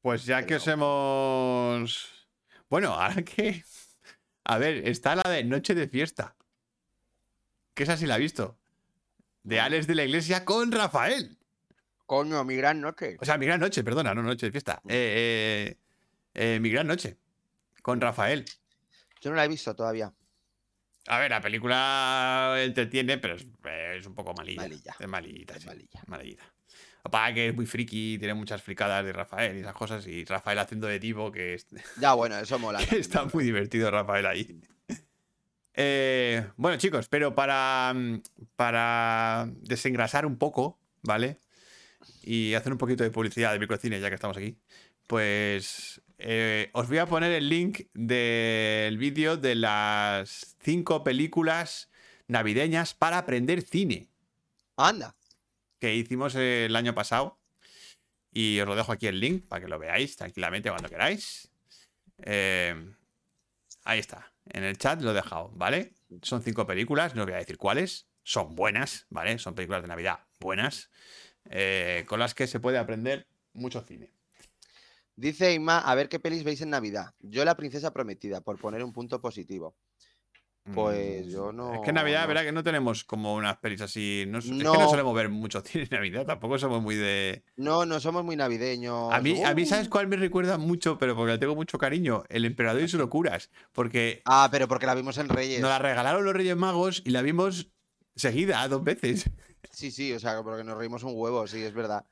pues ya que os hemos. Bueno, ahora que. A ver, está la de Noche de Fiesta. Que esa sí la he visto. De Alex de la Iglesia con Rafael. Coño, mi gran noche. O sea, mi gran noche, perdona, no noche de fiesta. Eh, eh, eh, mi gran noche. Con Rafael. Yo no la he visto todavía. A ver, la película entretiene, pero es, es un poco malilla. Malilla. Es malillita, Es sí, malilla. malillita. Aparte que es muy friki, tiene muchas fricadas de Rafael y esas cosas. Y Rafael haciendo de tipo, que, es- Ya, bueno, eso mola. que está muy divertido Rafael ahí. Eh, bueno, chicos, pero para, para desengrasar un poco, ¿vale? Y hacer un poquito de publicidad de microcine, ya que estamos aquí, pues eh, os voy a poner el link del vídeo de las cinco películas navideñas para aprender cine Anda. que hicimos el año pasado. Y os lo dejo aquí el link para que lo veáis tranquilamente cuando queráis. Eh, ahí está. En el chat lo he dejado, ¿vale? Son cinco películas, no os voy a decir cuáles. Son buenas, ¿vale? Son películas de Navidad buenas. eh, con las que se puede aprender mucho cine. Dice Inma, a ver qué pelis veis en Navidad. Yo la princesa prometida, por poner un punto positivo. Pues Mm, yo no- Es que en Navidad, no verdad que no tenemos como unas pelis así. No, es es que No. no solemos ver mucho cine en Navidad, tampoco somos muy de. No, no somos muy navideños. A mí, a mí, ¿sabes Uh. cuál me recuerda mucho? Pero porque le tengo mucho cariño. El Emperador y sus locuras. Porque Ah, pero porque la vimos en Reyes. nos la regalaron los Reyes Magos y la vimos seguida, dos veces. Sí, sí, o sea, porque nos reímos un huevo, sí, es verdad.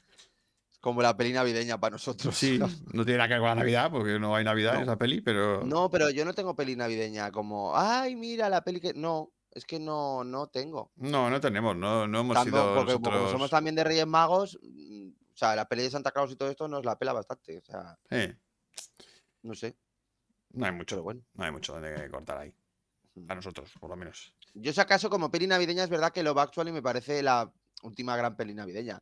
Como la peli navideña para nosotros. Sí, no tiene nada que ver con la Navidad, porque no hay Navidad en esa peli, pero. No, pero yo no tengo peli navideña como, ay, mira la peli que. No, es que no, no tengo. No, no tenemos, no, no hemos Tampoco, sido porque como nosotros. somos también de Reyes Magos, mm, o sea, la peli de Santa Claus y todo esto nos la pela bastante. O sea, Eh, no sé. No hay mucho. Pero bueno. No hay mucho de cortar ahí. Ujú. A nosotros, por lo menos. Yo, si acaso, como peli navideña, es verdad que Love Actually me parece la última gran peli navideña.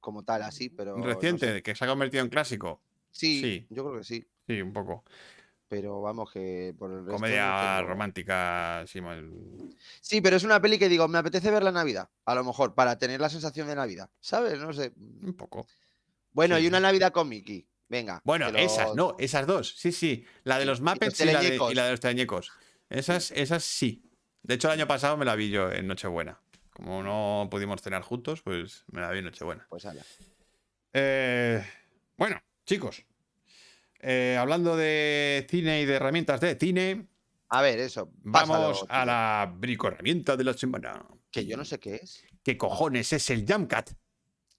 Como tal, así, pero. no sé. Reciente, que se ha convertido en clásico. Sí, Sí. yo creo que sí. Sí, un poco. Pero vamos, que por el resto. Comedia romántica. Sí, mal- Sí, pero es una peli que digo, me apetece verla en Navidad. A lo mejor, para tener la sensación de Navidad. ¿Sabes? No sé. un poco. Bueno, Sí, y una. Navidad con Mickey. Venga. Bueno, esas, no, esas dos. Sí, sí. La de los y los Muppets y, la de, y teleñecos. la de los teleñecos. Esas, esas sí. De hecho, el año pasado me la vi yo en Nochebuena. Como no pudimos cenar juntos, pues me la vi en Nochebuena. Pues ala. Eh, bueno, chicos. eh, hablando de cine y de herramientas de cine, A ver, eso. vamos pásalo, a la brico herramienta de la semana. Que yo no sé qué es. ¿Qué cojones es el Jamcat?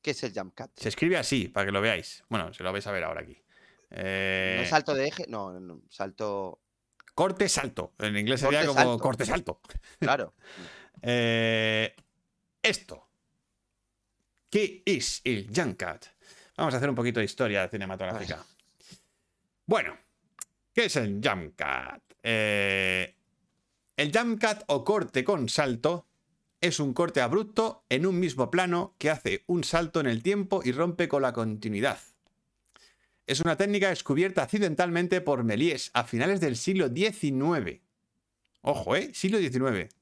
¿Qué es el jump cut? Se escribe así, para que lo veáis. Bueno, se lo vais a ver ahora aquí. Eh, ¿No salto de eje? No, salto. corte salto. En inglés sería como salto. corte salto. Claro. Eh, esto. ¿Qué es el Junkat? Vamos a hacer un poquito de historia cinematográfica. Bueno, ¿qué es el Junkat? Eh, el Junkat o corte con salto es un corte abrupto en un mismo plano que hace un salto en el tiempo y rompe con la continuidad. Es una técnica descubierta accidentalmente por Méliès a finales del siglo XIX. Ojo, ¿eh? Siglo XIX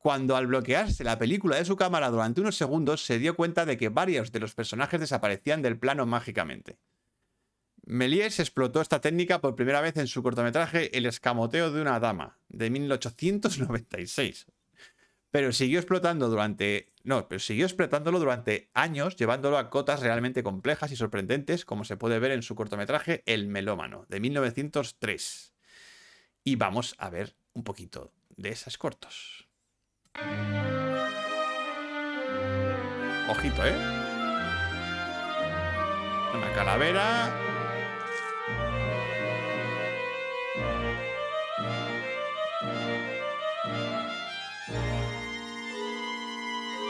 cuando al bloquearse la película de su cámara durante unos segundos se dio cuenta de que varios de los personajes desaparecían del plano mágicamente. Méliès explotó esta técnica por primera vez en su cortometraje El escamoteo de una dama, de 1896. Pero siguió explotando durante. No, pero siguió explotándolo durante años, llevándolo a cotas realmente complejas y sorprendentes, como se puede ver en su cortometraje El melómano, de 1903. Y vamos a ver un poquito de esos cortos. Ojito, ¿eh? Una calavera.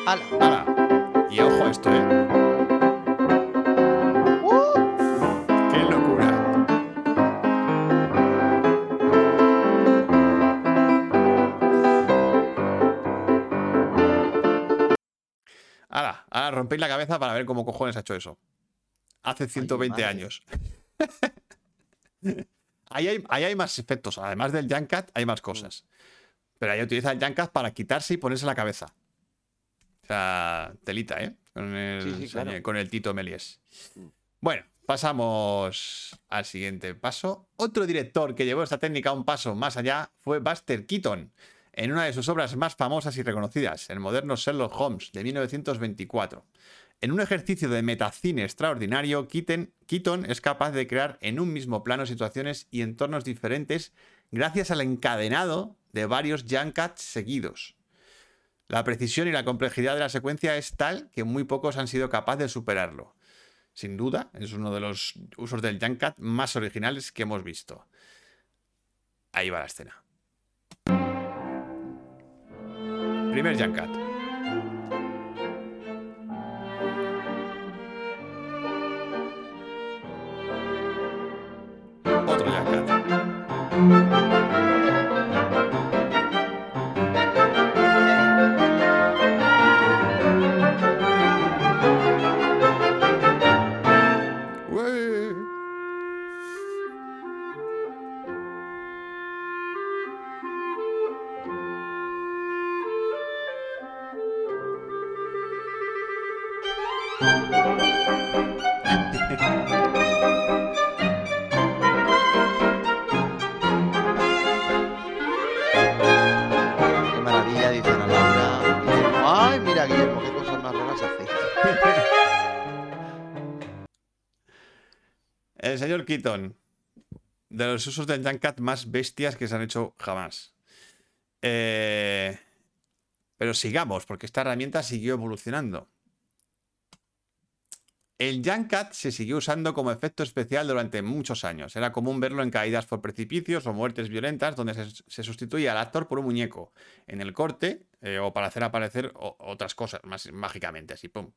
¡Hala! ¡Hala! Y ojo a esto, ¿eh? Ahora, ahora rompéis la cabeza para ver cómo cojones ha hecho eso. Hace 120 madre. años. ahí, hay, ahí hay más efectos. Además del Jankat, hay más cosas. Pero ahí utiliza el Jankat para quitarse y ponerse la cabeza. O sea, telita, ¿eh? Con el, Sí, sí, claro. señor- con el Tito Melies. Mm. Bueno, pasamos al siguiente paso. Otro director que llevó esta técnica un paso más allá fue Buster Keaton, en una de sus obras más famosas y reconocidas, el moderno Sherlock Holmes de 1924. En un ejercicio de metacine extraordinario, Keaton, es capaz de crear en un mismo plano situaciones y entornos diferentes gracias al encadenado de varios Junkats seguidos. La precisión y la complejidad de la secuencia es tal que muy pocos han sido capaces de superarlo. Sin duda, es uno de los usos del Junkat más originales que hemos visto. Ahí va la escena. Primer Junkat. Otro Junkat. El señor Keaton, de los usos del Junkat más bestias que se han hecho jamás. Eh, pero sigamos, porque esta herramienta siguió evolucionando. El Junkat se siguió usando como efecto especial durante muchos años. Era común verlo en caídas por precipicios o muertes violentas, donde se, se sustituía al actor por un muñeco en el corte eh, o para hacer aparecer otras cosas más mágicamente, así, pum.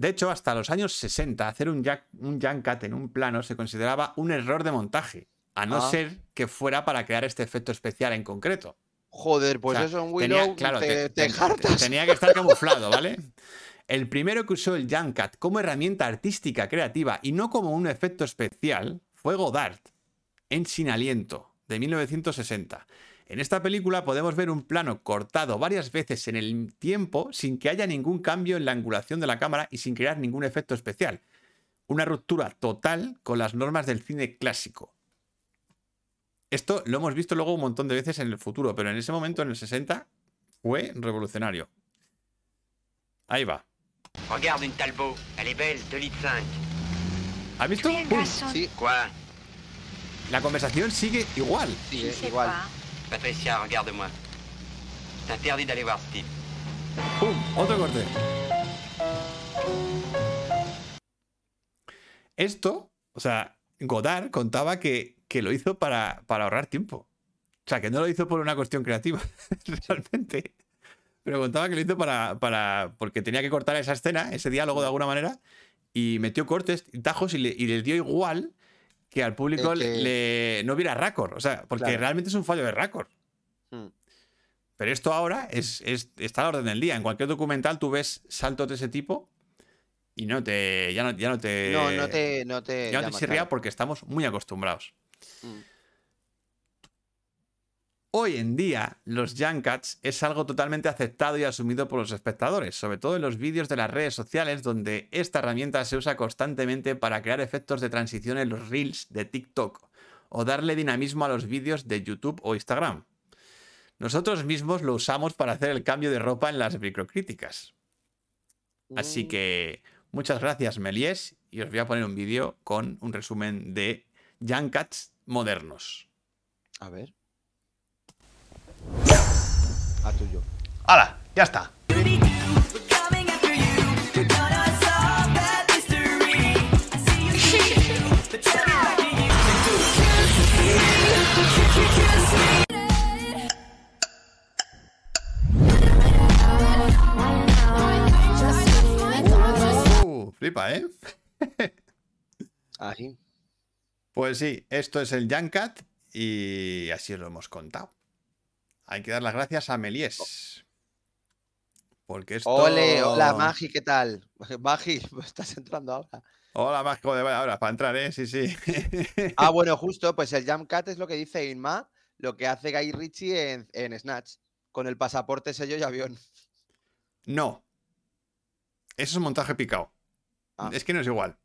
De hecho, hasta los años 60, hacer un, jack- un Junkat en un plano se consideraba un error de montaje. a no Ah. ser que fuera para crear este efecto especial en concreto. Joder, pues O sea, eso en tenía- Willow claro, te, te- te te- jartas. tenía que estar camuflado, ¿vale? El primero que usó el Junkat como herramienta artística creativa y no como un efecto especial fue Godard, en Sin Aliento, de 1960. En esta película podemos ver un plano cortado varias veces en el tiempo sin que haya ningún cambio en la angulación de la cámara y sin crear ningún efecto especial. Una ruptura total con las normas del cine clásico. Esto lo hemos visto luego un montón de veces en el futuro, pero en ese momento, en el 60, fue revolucionario. Ahí va. Regarde une Talbot, elle est belle, 2 litres 5. ¿Has visto? Sí, La conversación sigue igual. sí, es igual. Patricia, regarde-moi. C'est interdit d'aller voir ce type. ¡Pum! Otro corte. Esto, o sea, Godard contaba que, que lo hizo para, para ahorrar tiempo. O sea, que no lo hizo por una cuestión creativa, realmente. Pero contaba que lo hizo para, para. porque tenía que cortar esa escena, ese diálogo de alguna manera, y metió cortes tajos y le, y le dio igual que al público que- le, no hubiera récord. O sea, porque Claro. realmente es un fallo de récord. Hmm. Pero esto ahora es, es- está a la orden del día. En cualquier documental tú ves saltos de ese tipo y no te. Ya no, ya no te. No, no te, no te ya no te chirría claro. porque estamos muy acostumbrados. Mm. Hoy en día, los Junkats es algo totalmente aceptado y asumido por los espectadores, sobre todo en los vídeos de las redes sociales, donde esta herramienta se usa constantemente para crear efectos de transición en los reels de TikTok o darle dinamismo a los vídeos de YouTube o Instagram. Nosotros mismos lo usamos para hacer el cambio de ropa en las microcríticas. Así Mm. que muchas gracias, Melies, y os voy a poner un vídeo con un resumen de Junkats modernos. A ver. A tuyo. ¡Hala! Ya está. Uh, flipa, ¿eh? Ahí. Pues sí, esto es el Junkat y así lo hemos contado. Hay que dar las gracias a Melies. Porque esto... Ole, hola Magi, ¿qué tal? Magi, estás entrando ahora. Hola, Mágico de ahora para entrar, ¿eh? Sí, sí. Ah, bueno, justo, pues el Jump Cat es lo que dice Inma, lo que hace Guy Ritchie en, en Snatch, con el pasaporte, sello y avión. no. Eso es montaje picado. Ah. Es que no es igual.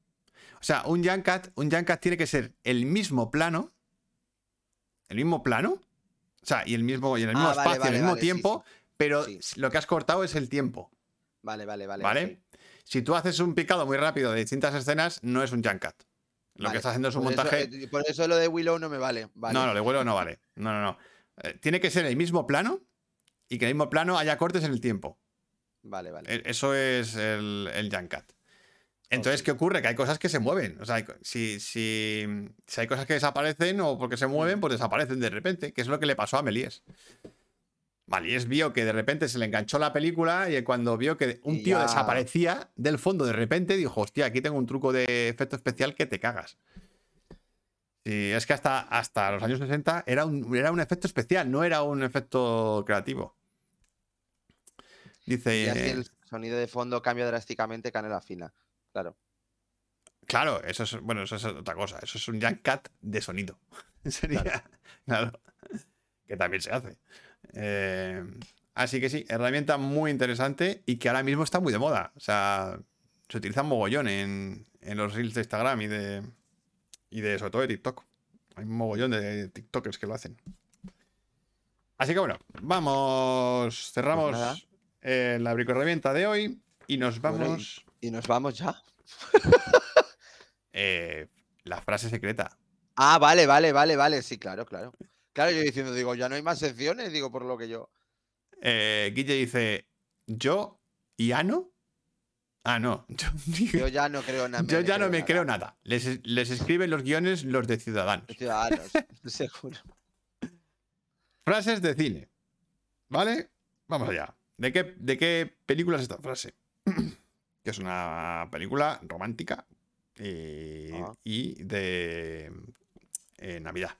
O sea, un Junkat, un Junkat tiene que ser el mismo plano. El mismo plano. O sea, y el mismo, y en el mismo Ah, vale, espacio, vale, al mismo vale, sí, tiempo. Pero Sí. lo que has cortado es el tiempo. Vale, vale, vale. ¿Vale? Si tú haces un picado muy rápido de distintas escenas, no es un Junkat. Lo que estás haciendo es un por montaje. eh, por eso lo de Willow no me vale. No, no, de vuelo no vale. No, no, no. Eh, tiene que ser el mismo plano y que en el mismo plano haya cortes en el tiempo. Vale, vale. E- Eso es el, el Junkat. Entonces, ¿qué ocurre? Que hay cosas que se mueven. O sea, si, si, si hay cosas que desaparecen o porque se mueven, pues desaparecen de repente, que es lo que le pasó a Melies. Melies vio que de repente se le enganchó la película y cuando vio que un tío ya- desaparecía del fondo de repente, dijo, hostia, aquí tengo un truco de efecto especial que te cagas. Y es que hasta, hasta los años 60 era un, era un efecto especial, no era un efecto creativo. Dice... Y así el sonido de fondo cambia drásticamente, canela fina. Claro. Claro, eso es, bueno, eso es otra cosa. Eso es un Cat de sonido. Sería, claro. Que también se hace. Eh, así que sí, herramienta muy interesante y que ahora mismo está muy de moda. O sea, se utiliza mogollón en, en los reels de Instagram y de, y de, sobre todo de TikTok. Hay un mogollón de TikTokers que lo hacen. Así que bueno, vamos, cerramos Pues eh, la bricoherramienta de hoy y nos vamos. Y nos vamos ya. eh, la frase secreta. Ah, vale, vale, vale, vale. Sí, claro, claro. Claro, yo diciendo, digo, ya no hay más secciones, digo, por lo que yo. Eh, Guille dice, ¿yo y Ano? Ah, no. Yo, Yo ya no creo nada. yo ya no me creo nada. Les, les escriben los guiones los de Ciudadanos. Ciudadanos, seguro. Frases de cine. ¿Vale? Vamos allá. ¿De qué, de qué película es esta frase? que es una película romántica eh, Ah. y de eh, Navidad.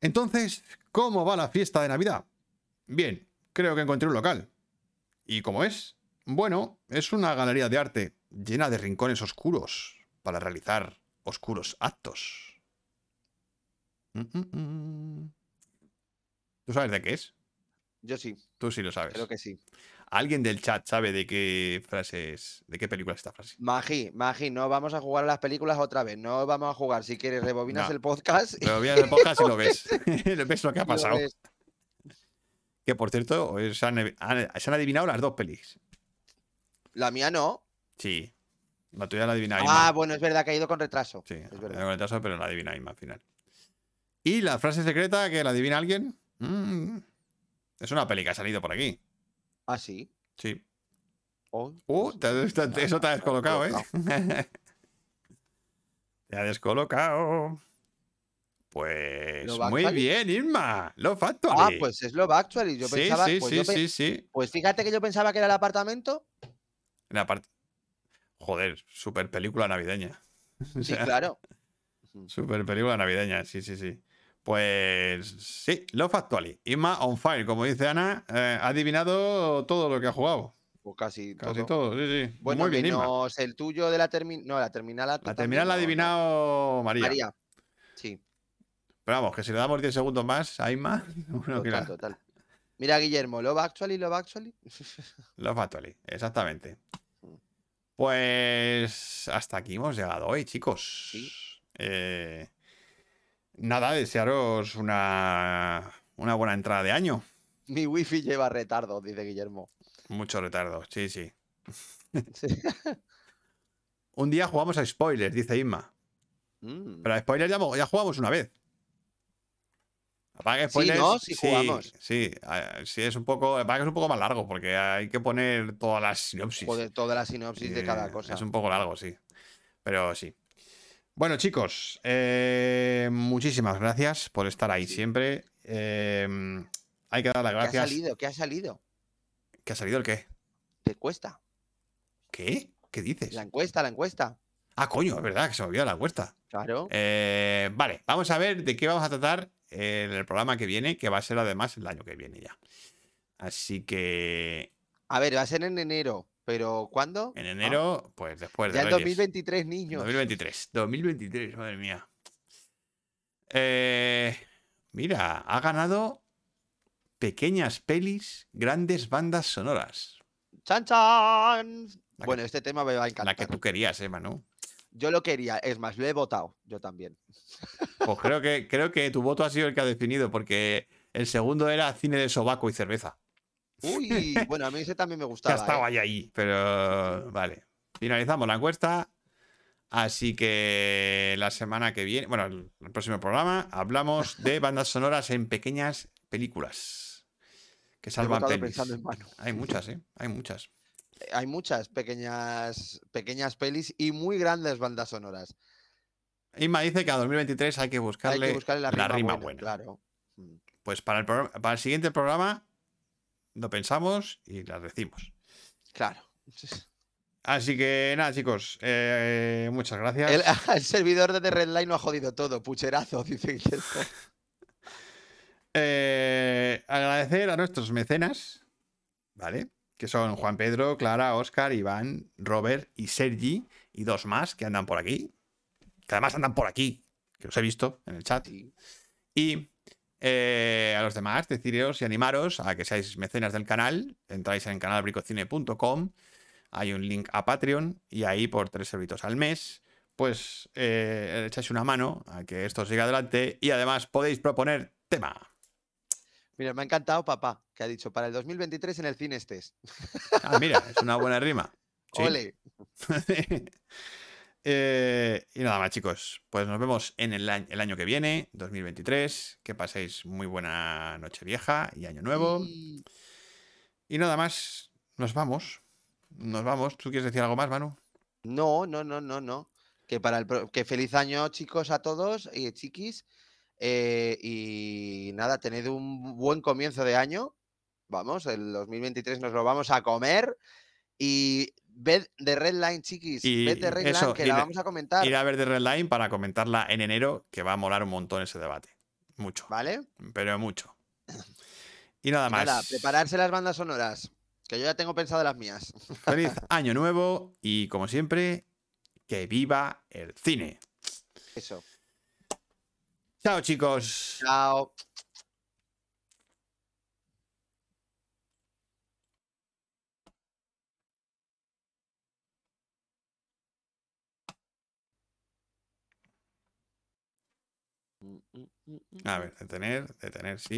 Entonces, ¿cómo va la fiesta de Navidad? Bien, creo que encontré un local. ¿Y cómo es? Bueno, es una galería de arte llena de rincones oscuros para realizar oscuros actos. Mm, mm, mm. ¿Tú sabes de qué es? Yo sí, Tú sí lo sabes. creo que sí. ¿Alguien del chat sabe de qué frases, de qué película es esta frase? Magi, Magi, no vamos a jugar a las películas otra vez. No vamos a jugar. Si quieres, rebobinas No. el podcast. vienes el podcast y lo ves. ves lo que ha pasado. Que por cierto, eh, se han, han- se han adivinado las dos pelis. La mía no. Sí. La tuya la adivina Ah, bueno, es verdad que ha ido con retraso. Sí, es verdad. tengo retraso, pero la adivina Inma al final. ¿Y la frase secreta que la adivina alguien? Mm, es una peli que ha salido por aquí. Ah, sí. Sí. Oh, Uh, te- te- te- eso te ha descolocado, ¿eh? te ha descolocado. Pues ¿Love muy Actually? bien, Inma. Lo Ah, Actually. pues es Love Actually. Yo sí, pensaba. sí, pues, sí, yo pe- sí, sí. pues fíjate que yo pensaba que era el apartamento. La parte. Joder, super película navideña. O Sí, sea, claro. Super película navideña, sí, sí, sí. Pues sí, Love Actually. Inma on fire, como dice Ana, eh, ha adivinado todo lo que ha jugado. Pues casi, Casi todo. todo, sí, sí. Bueno, Muy bien, menos el tuyo de la terminal. No, la terminal. La terminal la ha adivinado María. María. Sí, Pero vamos, que si le damos 10 segundos más a bueno, que total, la- total. Mira, Guillermo, Love Actually, Love Actually. Love Actually, exactamente. Mm. Pues hasta aquí hemos llegado hoy, chicos. Sí. Eh, nada, desearos una, una buena entrada de año. Mi wifi lleva retardo, dice Guillermo. Mucho retardo, sí, sí. Sí. Un día jugamos a spoilers, dice Inma. Mm. Pero a spoilers ya, mo- ya jugamos una vez. Apaga Sí, spoilers. ¿no? Sí jugamos. Sí, sí, es un poco. es un poco más largo porque hay que poner todas las sinopsis. Joder, toda la sinopsis de cada cosa. Es un poco largo, sí. Pero sí. Bueno, chicos, eh, muchísimas gracias por estar ahí Sí. siempre. Eh, hay que dar las ¿Qué ha gracias. salido? ¿Qué ha salido? ¿Qué ha salido el qué? Te cuesta. ¿Qué? ¿Qué dices? La encuesta, la encuesta. Ah, coño, es verdad que se me olvidó la encuesta. Claro. Eh, vale, vamos a ver de qué vamos a tratar en el programa que viene, que va a ser además el año que viene ya. Así que A ver, va a ser en enero, pero ¿cuándo? en Ah, enero, pues después de ya en Reyes. 2023, niños. 2023. 2023, madre mía. Eh, mira, ha ganado pequeñas pelis, grandes bandas sonoras. ¡Chan, chan! La que- Bueno, este tema me va a La encantar. que tú querías, eh, Manu. Yo lo quería, es más, lo he votado, yo también. Pues creo que, creo que tu voto ha sido el que ha definido, porque el segundo era cine de sobaco y cerveza. Uy, bueno, a mí ese también me gustaba. estado ¿eh? ahí, ahí. Pero vale. Finalizamos la encuesta. Así que la semana que viene, bueno, el, próximo programa, hablamos de bandas sonoras en pequeñas películas. Que salvan pelis. en. Hay muchas, ¿eh? Hay muchas. Hay muchas pequeñas, pequeñas pelis y muy grandes bandas sonoras. Inma dice que a 2023 hay que buscarle, Hay que buscarle la rima, buena, buena. Claro. Mm. Pues para el, para el siguiente programa lo pensamos y las decimos. Claro. Así que nada, chicos. eh, muchas gracias. El, el servidor de The Red Line lo ha jodido todo. Pucherazo, dice Guillermo. Eh, agradecer a nuestros mecenas, ¿vale? Que son Juan Pedro, Clara, Oscar, Iván, Robert y Sergi, y dos más que andan por aquí. Que además andan por aquí, que los he visto en el chat. Y eh, a los demás, deciros y animaros a que seáis mecenas del canal. Entráis en canalbricocine.com. Hay un link a Patreon y ahí por tres euritos al mes, pues eh, echáis una mano a que esto siga adelante y además podéis proponer tema. Mira, me ha encantado papá, que ha dicho para el 2023 en el cine estés. Ah, mira, es una buena rima. Sí. Ole. Eh, y nada más, chicos. Pues nos vemos en el año, el año que viene, 2023. Que paséis muy buena noche vieja y año nuevo. Y- Y nada más, nos vamos. Nos vamos. ¿Tú quieres decir algo más, Manu? No, no, no, no, no. Que para el pro- que feliz año, chicos, a todos y chiquis. eh, y nada, tened un buen comienzo de año. Vamos, el 2023 nos lo vamos a comer. Y ved de Red Line, chiquis. Y ved de Red eso, Line, que ir la de- vamos a comentar. Ir a ver The Red Line para comentarla en enero, que va a molar un montón ese debate. Mucho. ¿Vale? Pero mucho. Y nada más. Nada, prepararse las bandas sonoras. Que yo ya tengo pensado las mías. Feliz año nuevo y como siempre, que viva el cine. Eso. Chao chicos. Chao. A ver, detener, detener, sí.